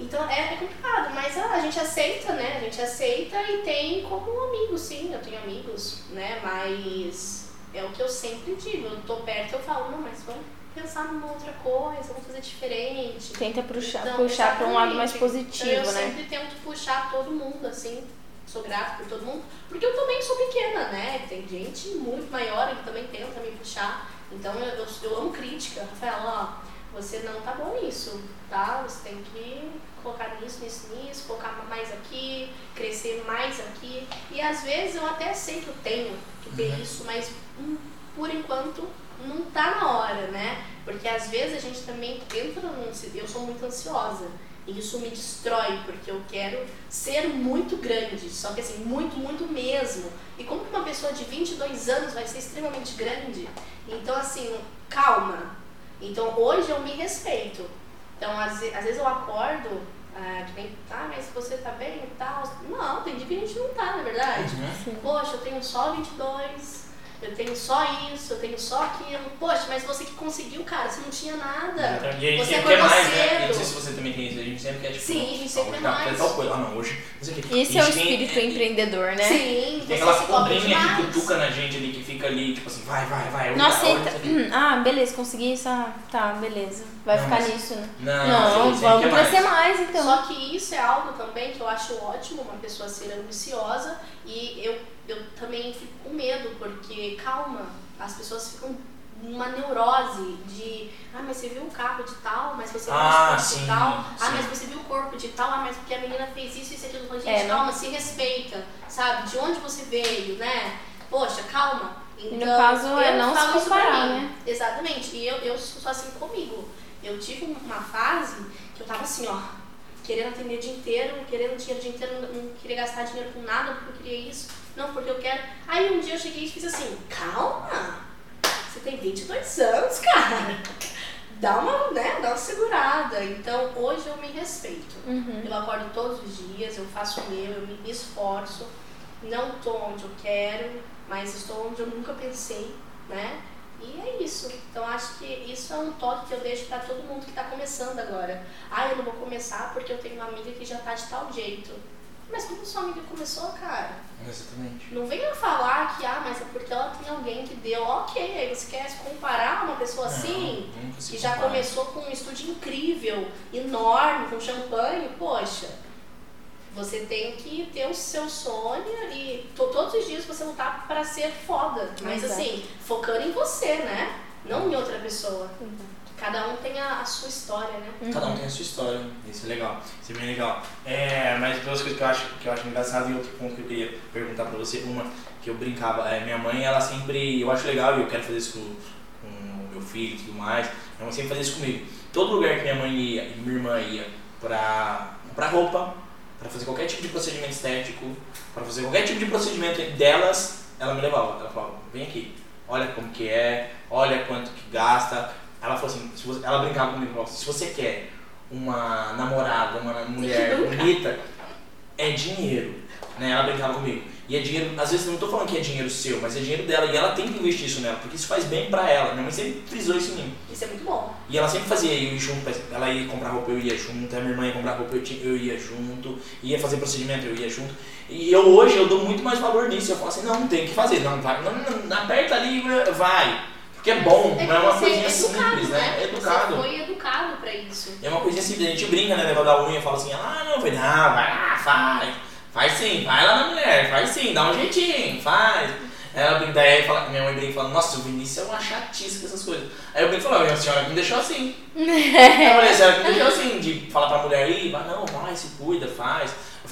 Então é, é complicado, mas ah, a gente aceita, né? A gente aceita e tem como amigo, sim. Eu tenho amigos, né? Mas é o que eu sempre digo. Eu tô perto, eu falo, não, mas vamos pensar numa outra coisa, vamos fazer diferente. Tenta puxar, Então, puxar para um lado mais positivo, então, eu né? sempre tento puxar todo mundo, assim. Sou grata por todo mundo. Porque eu também sou pequena, né? Tem gente muito maior que também tenta me puxar. Então eu, eu, eu amo crítica. Rafael, ó, você não tá bom nisso, tá? Você tem que colocar nisso, nisso, nisso, focar mais aqui, crescer mais aqui. E às vezes eu até sei que eu tenho que ter Uhum. isso, mas hum, por enquanto não tá na hora, né? Porque às vezes a gente também entra num. Eu sou muito ansiosa. Isso me destrói, porque eu quero ser muito grande. Só que assim, muito, muito mesmo. E como que uma pessoa de 22 anos vai ser extremamente grande? Então, assim, calma. Então, hoje eu me respeito. Então, às, às vezes eu acordo, ah, que nem, tá, mas você tá bem e tal. Não, tem dia que a gente não tá, na verdade. Sim. Poxa, eu tenho só 22, eu tenho só isso, eu tenho só aquilo. Poxa, mas você que conseguiu, cara, você não tinha nada. E a gente Você sempre quer acordou mais, né? cedo. Eu não sei se você também tem isso, a gente sempre quer, tipo, Sim, a gente sempre hoje quer mais. tal coisa. Ah, não, hoje, não sei o que. Esse é o gente tem- espírito empreendedor, né? Sim, Tem você aquela se cobra cobrinha que cutuca na gente ali, que fica ali, tipo assim, vai, vai, vai. Não aceita. não. Ah, beleza, consegui isso. Ah, tá, beleza. Vai Não, ficar mas- nisso, né? Não, Não, sempre vamos crescer mais. mais, então. Só que isso é algo também que eu acho ótimo, uma pessoa ser ambiciosa e eu, eu também fico com medo, porque, calma, as pessoas ficam numa neurose de, ah, mas você viu o carro de tal, mas você viu Ah, o corpo sim, de tal, ah, sim. mas você viu o corpo de tal, ah, mas porque a menina fez isso, isso e aquilo. Eu falo, Gente, É, não- calma, se respeita, sabe? De onde você veio, né? Poxa, calma. no Então, caso, é eu não se falo isso pra comparar, mim. né? Exatamente. E eu, eu sou assim comigo. Eu tive uma fase que eu tava assim, ó, querendo atender o dia inteiro, querendo dinheiro o dia inteiro, não, não queria gastar dinheiro com nada porque eu queria isso. Não, porque eu quero. Aí um dia eu cheguei e fiz assim, calma, você tem 22 anos, cara. Dá uma, né, dá uma segurada. Então hoje eu me respeito. Uhum. Eu acordo todos os dias, eu faço o meu, eu me esforço. Não tô onde eu quero, mas estou onde eu nunca pensei, né? E é isso. Então acho que isso é um toque que eu deixo pra todo mundo que tá começando agora. Ah, eu não vou começar porque eu tenho uma amiga que já tá de tal jeito. Mas como sua amiga começou, cara? Exatamente. Não venha falar que, ah, mas é porque ela tem alguém que deu. Ok, aí você quer se comparar uma pessoa assim? Não, se que já começou com um estúdio incrível, enorme, com champanhe, poxa, você tem que ter o seu sonho e to- todos os dias você lutar para ser foda. Mas Exato. assim, focando em você, né? Não em outra pessoa. Cada um tem a, a sua história, né? Cada um tem a sua história, isso é legal, isso é bem legal. É, mas duas coisas que eu acho, que eu acho engraçado e outro ponto que eu queria perguntar pra você, uma que eu brincava, é, minha mãe, ela sempre, eu acho legal e eu quero fazer isso com, com o meu filho e tudo mais, minha mãe sempre fazia isso comigo. Todo lugar que minha mãe ia e minha irmã ia pra comprar roupa, pra fazer qualquer tipo de procedimento estético, pra fazer qualquer tipo de procedimento delas, ela me levava, ela falava, vem aqui, olha como que é, olha quanto que gasta. Ela falou assim, você- ela brincava comigo, se você quer uma namorada, uma mulher bonita, é dinheiro. Né? Ela brincava comigo. E é dinheiro, às vezes não tô falando que é dinheiro seu, mas é dinheiro dela e ela tem que investir isso nela, porque isso faz bem pra ela. Minha mãe sempre frisou isso em mim. Isso é muito bom. E ela sempre fazia eu ir junto, ela ia comprar roupa, eu ia junto, a minha irmã ia comprar roupa, eu, tinha, eu ia junto, ia fazer procedimento, eu ia junto. E eu hoje eu dou muito mais valor nisso. Eu falo assim, não, tem que fazer, não, vai, não, não, aperta ali, vai. Porque é bom, É não é uma coisinha educado, simples, né? É educado. Você foi educado pra isso. É uma coisinha simples, a gente brinca, né? Negócio da unha, fala assim, ah, não, vai, não, vai lá, faz. Faz sim, vai lá na mulher, faz sim, dá um jeitinho, faz. Ela brinca, daí fala, minha mãe brinca e fala, nossa, o Vinícius é uma chatice com essas coisas. Aí eu brinco e falo, a senhora que me deixou assim. Eu falei, a senhora que me deixou assim, de falar pra mulher aí, vai, não, vai, se cuida, faz.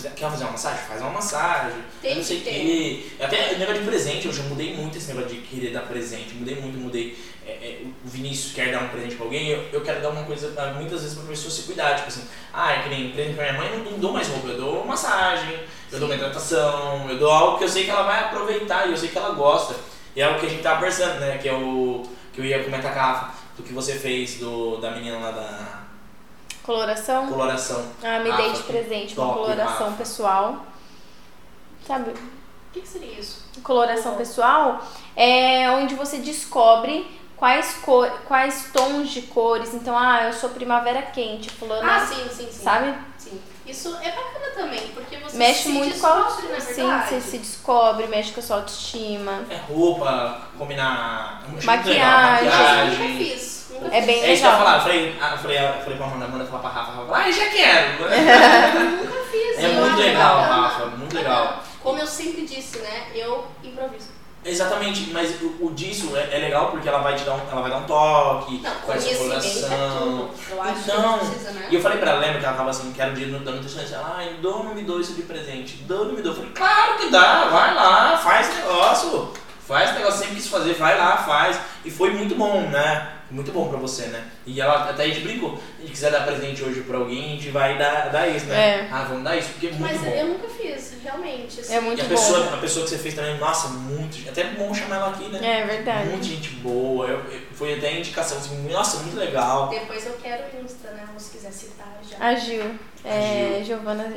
Quer fazer uma massagem? Faz uma massagem. Tem eu não sei o que quê. Até negócio de presente, eu já mudei muito esse negócio de querer dar presente. Mudei muito, mudei. É, é, o Vinícius quer dar um presente pra alguém, eu, eu quero dar uma coisa, pra- muitas vezes pra pessoa se cuidar. Tipo assim, ah, é que nem presente pra minha mãe, eu não, não dou mais roupa, eu dou massagem, eu dou uma hidratação, eu dou algo que eu sei que ela vai aproveitar e eu sei que ela gosta. E é o que a gente tava conversando, né? Que é o que eu ia comentar com a Rafa, do que você fez do, da menina lá da Coloração? coloração. Ah, me dei de presente uma coloração Rafa. pessoal. Sabe? O que, que seria isso? Coloração pessoal é onde você descobre quais, cor, quais tons de cores. Então, ah, eu sou primavera quente, fulano. Ah, sim, sim, sim. Sabe? Sim. Isso é bacana também, porque você Mexe se muito com a descobre, autoestima. na Sim, você se descobre, mexe com a sua autoestima. É roupa, combinar. Maquiagem. legal, Mas eu nunca maquiagem. fiz. É bem É isso que eu legal. Eu falei, ah, falei, falei pra Amanda, Amanda falar pra Rafa, Rafa, fala, ai, já quero. Nunca fiz. É muito legal. Rafa, muito legal. Como eu sempre disse, né? Eu improviso. Exatamente, mas o, o disso é, é legal porque ela vai te dar um, ela vai dar um toque, Não, com essa é coloração. Eu acho Então, que precisa, né? E eu falei pra ela, lembra que ela tava assim, quero dia da nutricionista, ela, ai, dou não me dou isso de presente, dou não me dou. Eu falei, claro que dá, vai lá, faz negócio, faz negócio, sempre quis fazer, vai lá, faz. E foi muito bom, né? Muito bom pra você, né? E ela até a gente brincou, se a gente quiser dar presente hoje pra alguém, a gente vai dar, dar isso, né? É. Ah, vamos dar isso, porque é muito Mas bom. eu nunca fiz, realmente. assim. É muito e a bom. pessoa, a pessoa que você fez também, nossa, muito. Até bom chamar ela aqui, né? É verdade. Muito gente boa. Eu, eu- foi até indicação, assim, nossa, muito legal. Depois eu quero o Insta, né? Se quiser citar já. A Gil. É Giovanna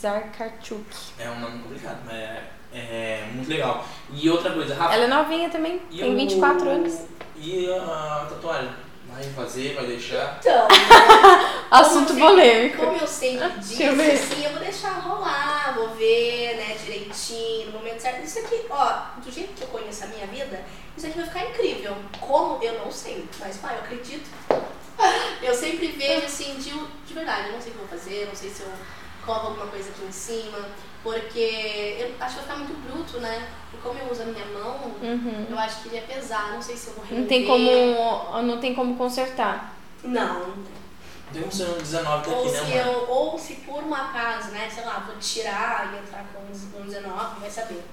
Zarkarchuk. É um nome complicado, mas é, É muito legal. E outra coisa, Rafa. Ela é novinha também, tem o- 24 anos. E a tatuagem? Vai fazer, vai deixar? Então, Assunto como eu sempre- polêmico. Como eu sempre Deixa disse, eu assim, eu vou deixar rolar, vou ver, né, direitinho, no momento certo. Isso aqui, ó, do jeito que eu conheço a minha vida, isso aqui vai ficar incrível. Como, eu não sei, mas, pai, eu acredito. Eu sempre vejo, assim, de, de verdade, eu não sei o que eu vou fazer, não sei se eu coloco alguma coisa aqui em cima, porque eu acho que vai ficar muito bruto, né? E como eu uso a minha mão, Uhum. eu acho que iria pesar, não sei se eu vou Não tem remover. como. Não tem como consertar. Não, não tem. Tem um sendo 19 Ou daqui, se, né, eu, ou se por um acaso, né, sei lá, vou tirar e entrar com com 19, vai saber.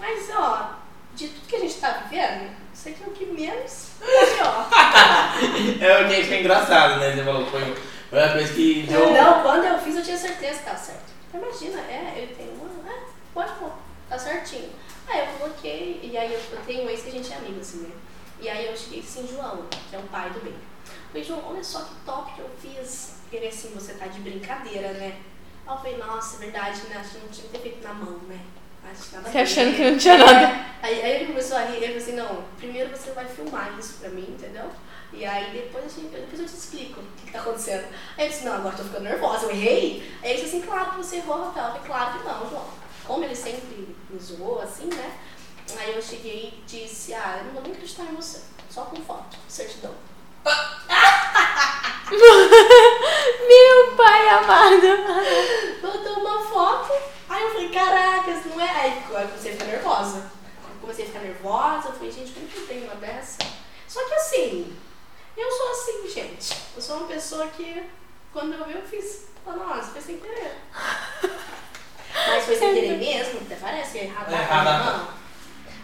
Mas, ó, de tudo que a gente tá vivendo, isso aqui é o que menos é pior. É o que é engraçado, né? Você falou, foi, foi uma coisa que deu. Não, quando eu fiz eu tinha certeza que tava certo. Imagina, é, ele tem uma, é, pode pôr, tá certinho. Aí eu coloquei, e aí eu, eu tenho um ex que a gente é amigo, assim, né? E aí eu cheguei assim, João, que é o pai do bem. Falei, João, olha só que top que eu fiz. Ele assim, você tá de brincadeira, né? Aí eu falei, nossa, é verdade, né? Acho que não tinha que ter feito na mão, né? Acho que nada Você achando que não tinha nada. É. Aí, aí ele começou a rir, ele falou assim, não, primeiro você vai filmar isso pra mim, entendeu? E aí depois, a gente- depois eu te explico o que, que tá acontecendo. Aí eu disse, não, agora tô ficando nervosa, eu errei. Aí ele disse assim, claro que você errou, Rafael. Eu falei, claro que não, João. Como ele sempre me zoou, assim, né? Aí eu cheguei e disse, ah, eu não vou nem acreditar em você. Só com foto, certidão. Meu pai amado. Botou uma foto, aí eu falei, caracas, não é? Aí eu comecei a ficar nervosa. Eu comecei a ficar nervosa, eu falei, gente, como que eu tenho uma dessa? Só que assim, eu sou assim, gente. Eu sou uma pessoa que, quando eu vi, eu fiz. Falei, nossa, foi sem querer. Mas foi sem querer mesmo, até parece errado. É, errado. não.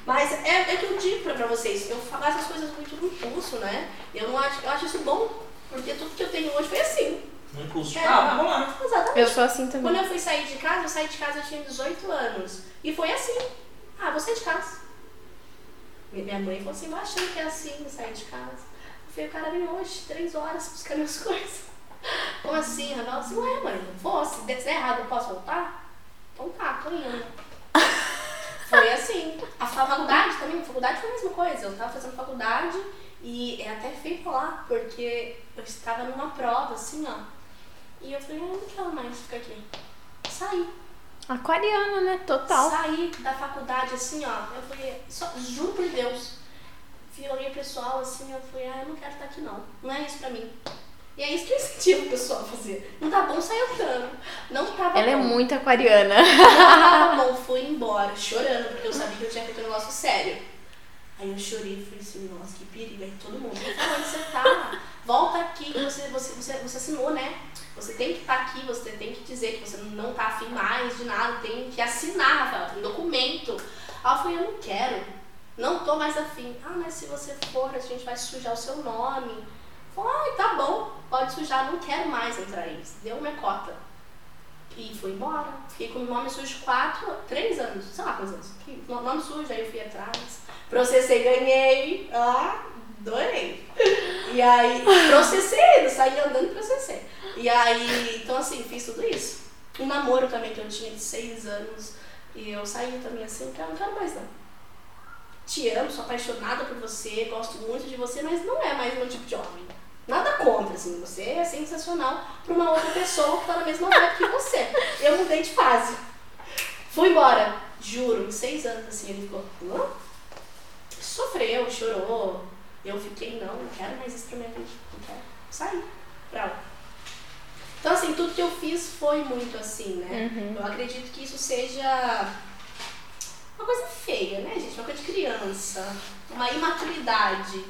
Mas é, é que eu digo pra, pra vocês, eu falo essas coisas muito no impulso, né? Eu não acho, eu acho isso bom, porque tudo que eu tenho hoje foi assim. No impulso. É. Ah, vamos lá. Exatamente. Eu sou assim também. Quando eu fui sair de casa, eu saí de casa, eu tinha 18 anos. E foi assim. Ah, vou sair de casa. Mi- Minha mãe falou assim, eu achando que é assim, sair de casa. Falei, o cara vem hoje, três horas, buscar minhas coisas. Como assim? Falou assim, ué, mãe, não vou, se der errado, eu posso voltar? Então tá, tô indo. Foi assim. A fa- faculdade também, a faculdade foi a mesma coisa. Eu tava fazendo faculdade e é até feio falar, porque eu estava numa prova, assim, ó. E eu falei, ah, eu não quero mais ficar aqui. Saí. Aquariana, né? Total. Saí da faculdade, assim, ó. Eu falei, só, juro por Deus. Vi alguém pessoal, assim, eu falei, ah, eu não quero estar aqui, não. Não é isso pra mim. E é isso que eu incentivo o pessoal a fazer. Não tá bom, sai andando. Não tava Ela é bom. muito aquariana. Não tava bom, fui embora, chorando, porque eu sabia que eu tinha feito um negócio sério. Aí eu chorei e falei assim, nossa, que perigo. Aí todo mundo, falou, onde você tá? Volta aqui, você, você, você, você assinou, né? Você tem que estar aqui, você tem que dizer que você não tá afim mais de nada, tem que assinar, Rafael, tem documento. Aí eu falei, eu não quero, não tô mais afim. Ah, mas se você for, a gente vai sujar o seu nome. Falei, ai, tá bom, pode sujar, não quero mais entrar aí. Deu minha cota. E fui embora. Fiquei com o nome sujo quatro, três anos, sei lá quantos anos. Nome sujo, aí eu fui atrás. Processei, ganhei. Ah, adorei. E aí, processei, eu saí andando e processei. E aí, então assim, fiz tudo isso. Um namoro também que eu tinha de seis anos. E eu saí também assim, quero, não quero mais não. Te amo, sou apaixonada por você, gosto muito de você, mas não é mais meu tipo de homem. Nada contra, assim, você é sensacional pra uma outra pessoa que tá na mesma vibe que você. Eu mudei de fase. Fui embora, juro, em seis anos, assim, ele ficou, hã? Sofreu, chorou. Eu fiquei, não, não quero mais isso pra minha vida, não quero. Saí, pra lá. Então, assim, tudo que eu fiz foi muito assim, né? Uhum. Eu acredito que isso seja uma coisa feia, né, gente? Uma coisa de criança, uma imaturidade.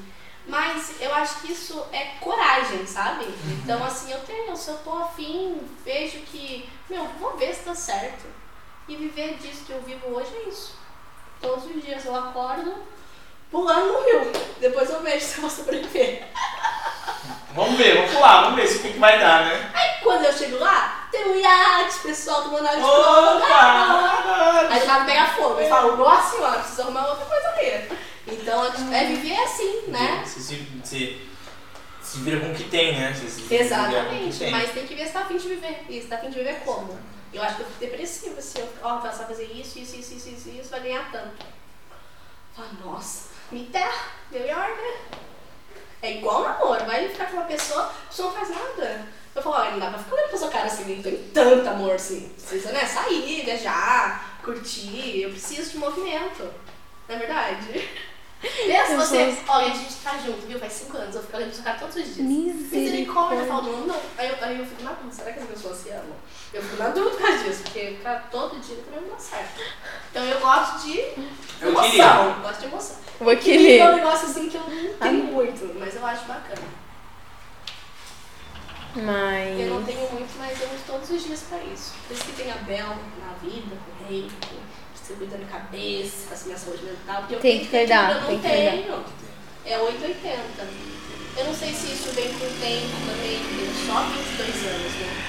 Mas eu acho que isso é coragem, sabe? Então, assim, eu tenho, se eu tô afim, vejo que, meu, vou ver se tá certo. E viver disso que eu vivo hoje é isso. Todos os dias eu acordo pulando no rio. Depois eu vejo se eu vou sobreviver. Vamos ver, vamos pular, vamos ver se o que, que vai dar, né? Aí quando eu chego lá, tem um iate, pessoal tomando água de. Opa! Aí já pega fogo. Eu falo, nossa senhora, preciso arrumar outra coisa ali. Então é viver assim, né? Você se, se, se vira com o que tem, né? Se que Exatamente. tem. Mas tem que ver se tá afim de viver. E se tá afim de viver como. Eu acho que eu fico depressiva, assim, eu, ó, vai fazer isso, isso, isso, isso, isso, isso, vai ganhar tanto. Fala, nossa, me terra, melhor, né? É igual namoro, vai ficar com uma pessoa, a pessoa não faz nada. Eu falo, olha, não dá pra ficar olhando pra sua cara assim, não tem tanto amor assim. Precisa, né, sair, viajar, curtir, eu preciso de movimento. Não é verdade? Pensa você, olha, a gente tá junto, viu? Faz cinco anos, eu fico olhando pra sua cara todos os dias. Misericórdia, eu falo, não, não. Aí eu, aí eu fico na dúvida, será que as pessoas se amam? Eu fico na dúvida por causa disso, porque ficar todo dia também não dá certo. Então eu gosto de emoção, eu gosto de emoção. O equilíbrio. É um negócio assim que eu não tenho muito, mas eu acho bacana. Mas... Eu não tenho muito, mas eu uso todos os dias pra isso. Por isso que tem a Bel na vida, com o rei, você cuidando da cabeça, assim, minha saúde mental. Porque eu tem que cuidar, eu não tem que tenho. cuidar. É 880. Eu não sei se isso vem com o tempo também, porque eu só 22 anos, né?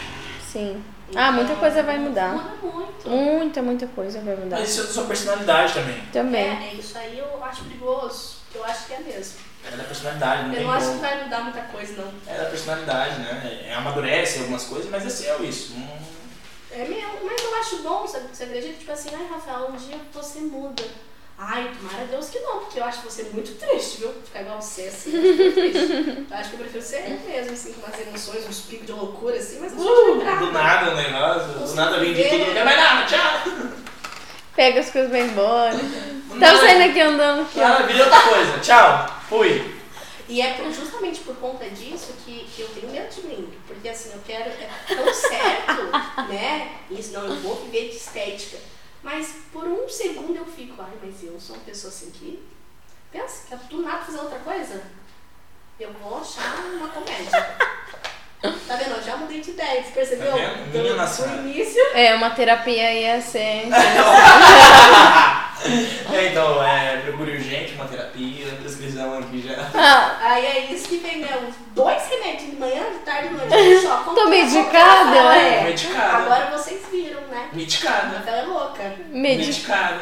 Sim. ah, muita coisa vai mudar. Muda muito. Muita, muita coisa vai mudar. Mas isso é da sua personalidade também. Também. É, é, isso aí eu acho perigoso. Eu acho que é mesmo. É da personalidade, não Eu não acho que vai mudar muita coisa, não. É da personalidade, né? É, amadurece algumas coisas, mas é seu isso. Não- É mesmo, mas eu acho bom, sabe? Você acredita? Tipo assim, ai, Rafael, um dia você muda. Ai, tomara Deus que não, porque eu acho você muito triste, viu? Ficar igual você, assim, eu acho triste. Eu acho que eu prefiro ser eu mesmo, assim, com umas emoções, uns picos de loucura, assim, mas eu sou Uh, do nada o negócio, do nada vem de tudo, não quer mais nada, tchau. Pega as coisas vai embora. Tava saindo aqui andando aqui, vira outra coisa, tchau, fui. E é justamente por conta disso que eu tenho medo de mim. Porque assim, eu quero. É tão certo, né? Isso, não, eu vou viver de estética. Mas por um segundo eu fico, ai, mas eu sou uma pessoa assim que. Pensa, quer do nada fazer outra coisa? Eu vou achar uma comédia. Tá vendo? Eu já mudei de ideia, você percebeu? Tá vendo? Do, santa. do início. É, uma terapia ia ser. É, então, é, procure urgente, uma terapia, prescrição aqui já. Ah, Aí é isso que vem, né? Uns dois remédios de manhã, de tarde e de noite. Só, Tô medicada? É. Medicada. Agora vocês viram, né? Medicada. Ela é louca. Medi Medicada.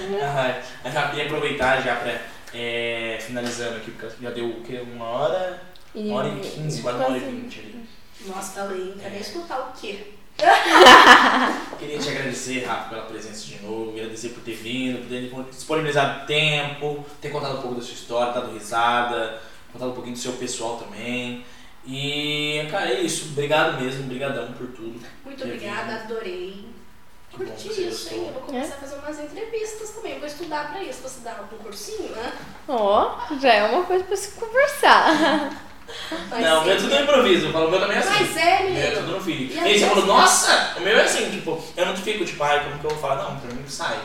Ah, eu já queria aproveitar já pra, é, finalizando aqui, porque já deu o quê? Uma hora? Uma hora e quinze, quase uma hora e vinte ali. Nossa, falei, quer nem escutar o quê? Queria te agradecer, Rafa, pela presença de novo, agradecer por ter vindo, por ter disponibilizado tempo, ter contado um pouco da sua história, dado risada, contado um pouquinho do seu pessoal também. E, cara, é isso. Obrigado mesmo, brigadão por tudo. Muito Que obrigada, adorei. Que Curti isso, hein? Eu gostou. vou começar a fazer umas entrevistas também. Eu vou estudar pra isso. Você dá um cursinho, né? Ó, já é uma coisa pra se conversar. Mas Não, o meu é tudo improviso, eu falo o meu também é assim. Mas é, O meu é tudo no feeling. E E aí você falou, nossa, o meu é assim, tipo, eu não fico tipo, ai, como que eu vou falar? Não, pra mim sai.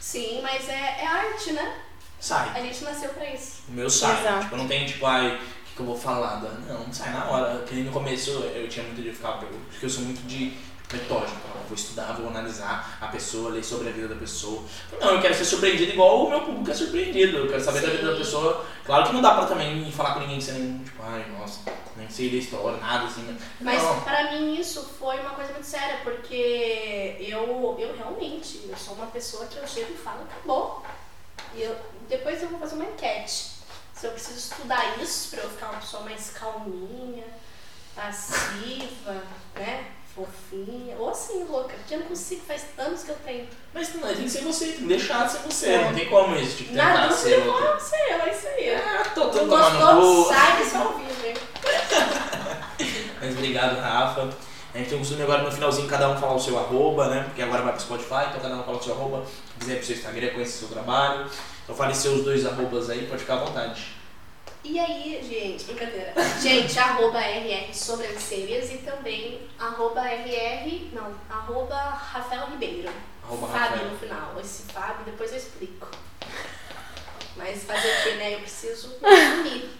Sim, mas é, é arte, né? Sai. A gente nasceu pra isso. O meu sai. Exato. Tipo, eu não tenho tipo, ai, o que, que eu vou falar? Não, sai na hora. Que nem no começo eu tinha muito de ficar, porque eu sou muito de metódico. Vou estudar, vou analisar a pessoa, ler sobre a vida da pessoa. Não, eu quero ser surpreendido igual o meu público é surpreendido. Eu quero saber da vida da Sim. pessoa. Claro que não dá pra também falar com ninguém sem, tipo, ai, nossa, nem sei da história, nada assim. né? Mas não. pra mim isso foi uma coisa muito séria, porque eu, eu realmente, eu sou uma pessoa que eu chego e falo, acabou. E eu, depois eu vou fazer uma enquete. Se eu preciso estudar isso pra eu ficar uma pessoa mais calminha, passiva, né? Fofinha, ou assim, louca, porque eu não consigo, faz anos que eu tento. Mas não, tem que ser você, tem que deixar de ser você. É. Não tem como isso, tipo, tentar ser dúvida, outro. ah, sei é isso aí. É, tô, tô Não tomando. Sai desse ao vivo, hein? Mas obrigado, Rafa. A gente tem o costume agora no finalzinho cada um falar o seu arroba, né? Porque agora vai pro Spotify, então cada um fala o seu arroba. Se quiser ir pro seu Instagram, conhecer o seu trabalho. Então fale seus dois arrobas aí, pode ficar à vontade. E aí, gente, brincadeira. Gente, arroba RR Sobrancelhas e também arroba RR, não, arroba Rafael Ribeiro. Arroba Fábio Rafael. no final. Esse Fábio, depois eu explico. Mas fazer o que, né? Eu preciso me assumir.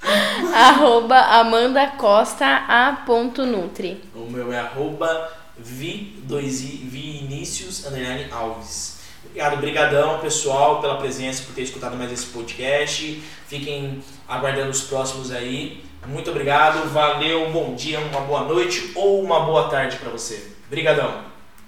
Arroba Amanda Costa A.Nutri. O meu é arroba vi2i, Vinícius underline Alves. Obrigado, brigadão, pessoal, pela presença, por ter escutado mais esse podcast. Fiquem aguardando os próximos aí. Muito obrigado, valeu, bom dia, uma boa noite ou uma boa tarde pra você. Obrigadão.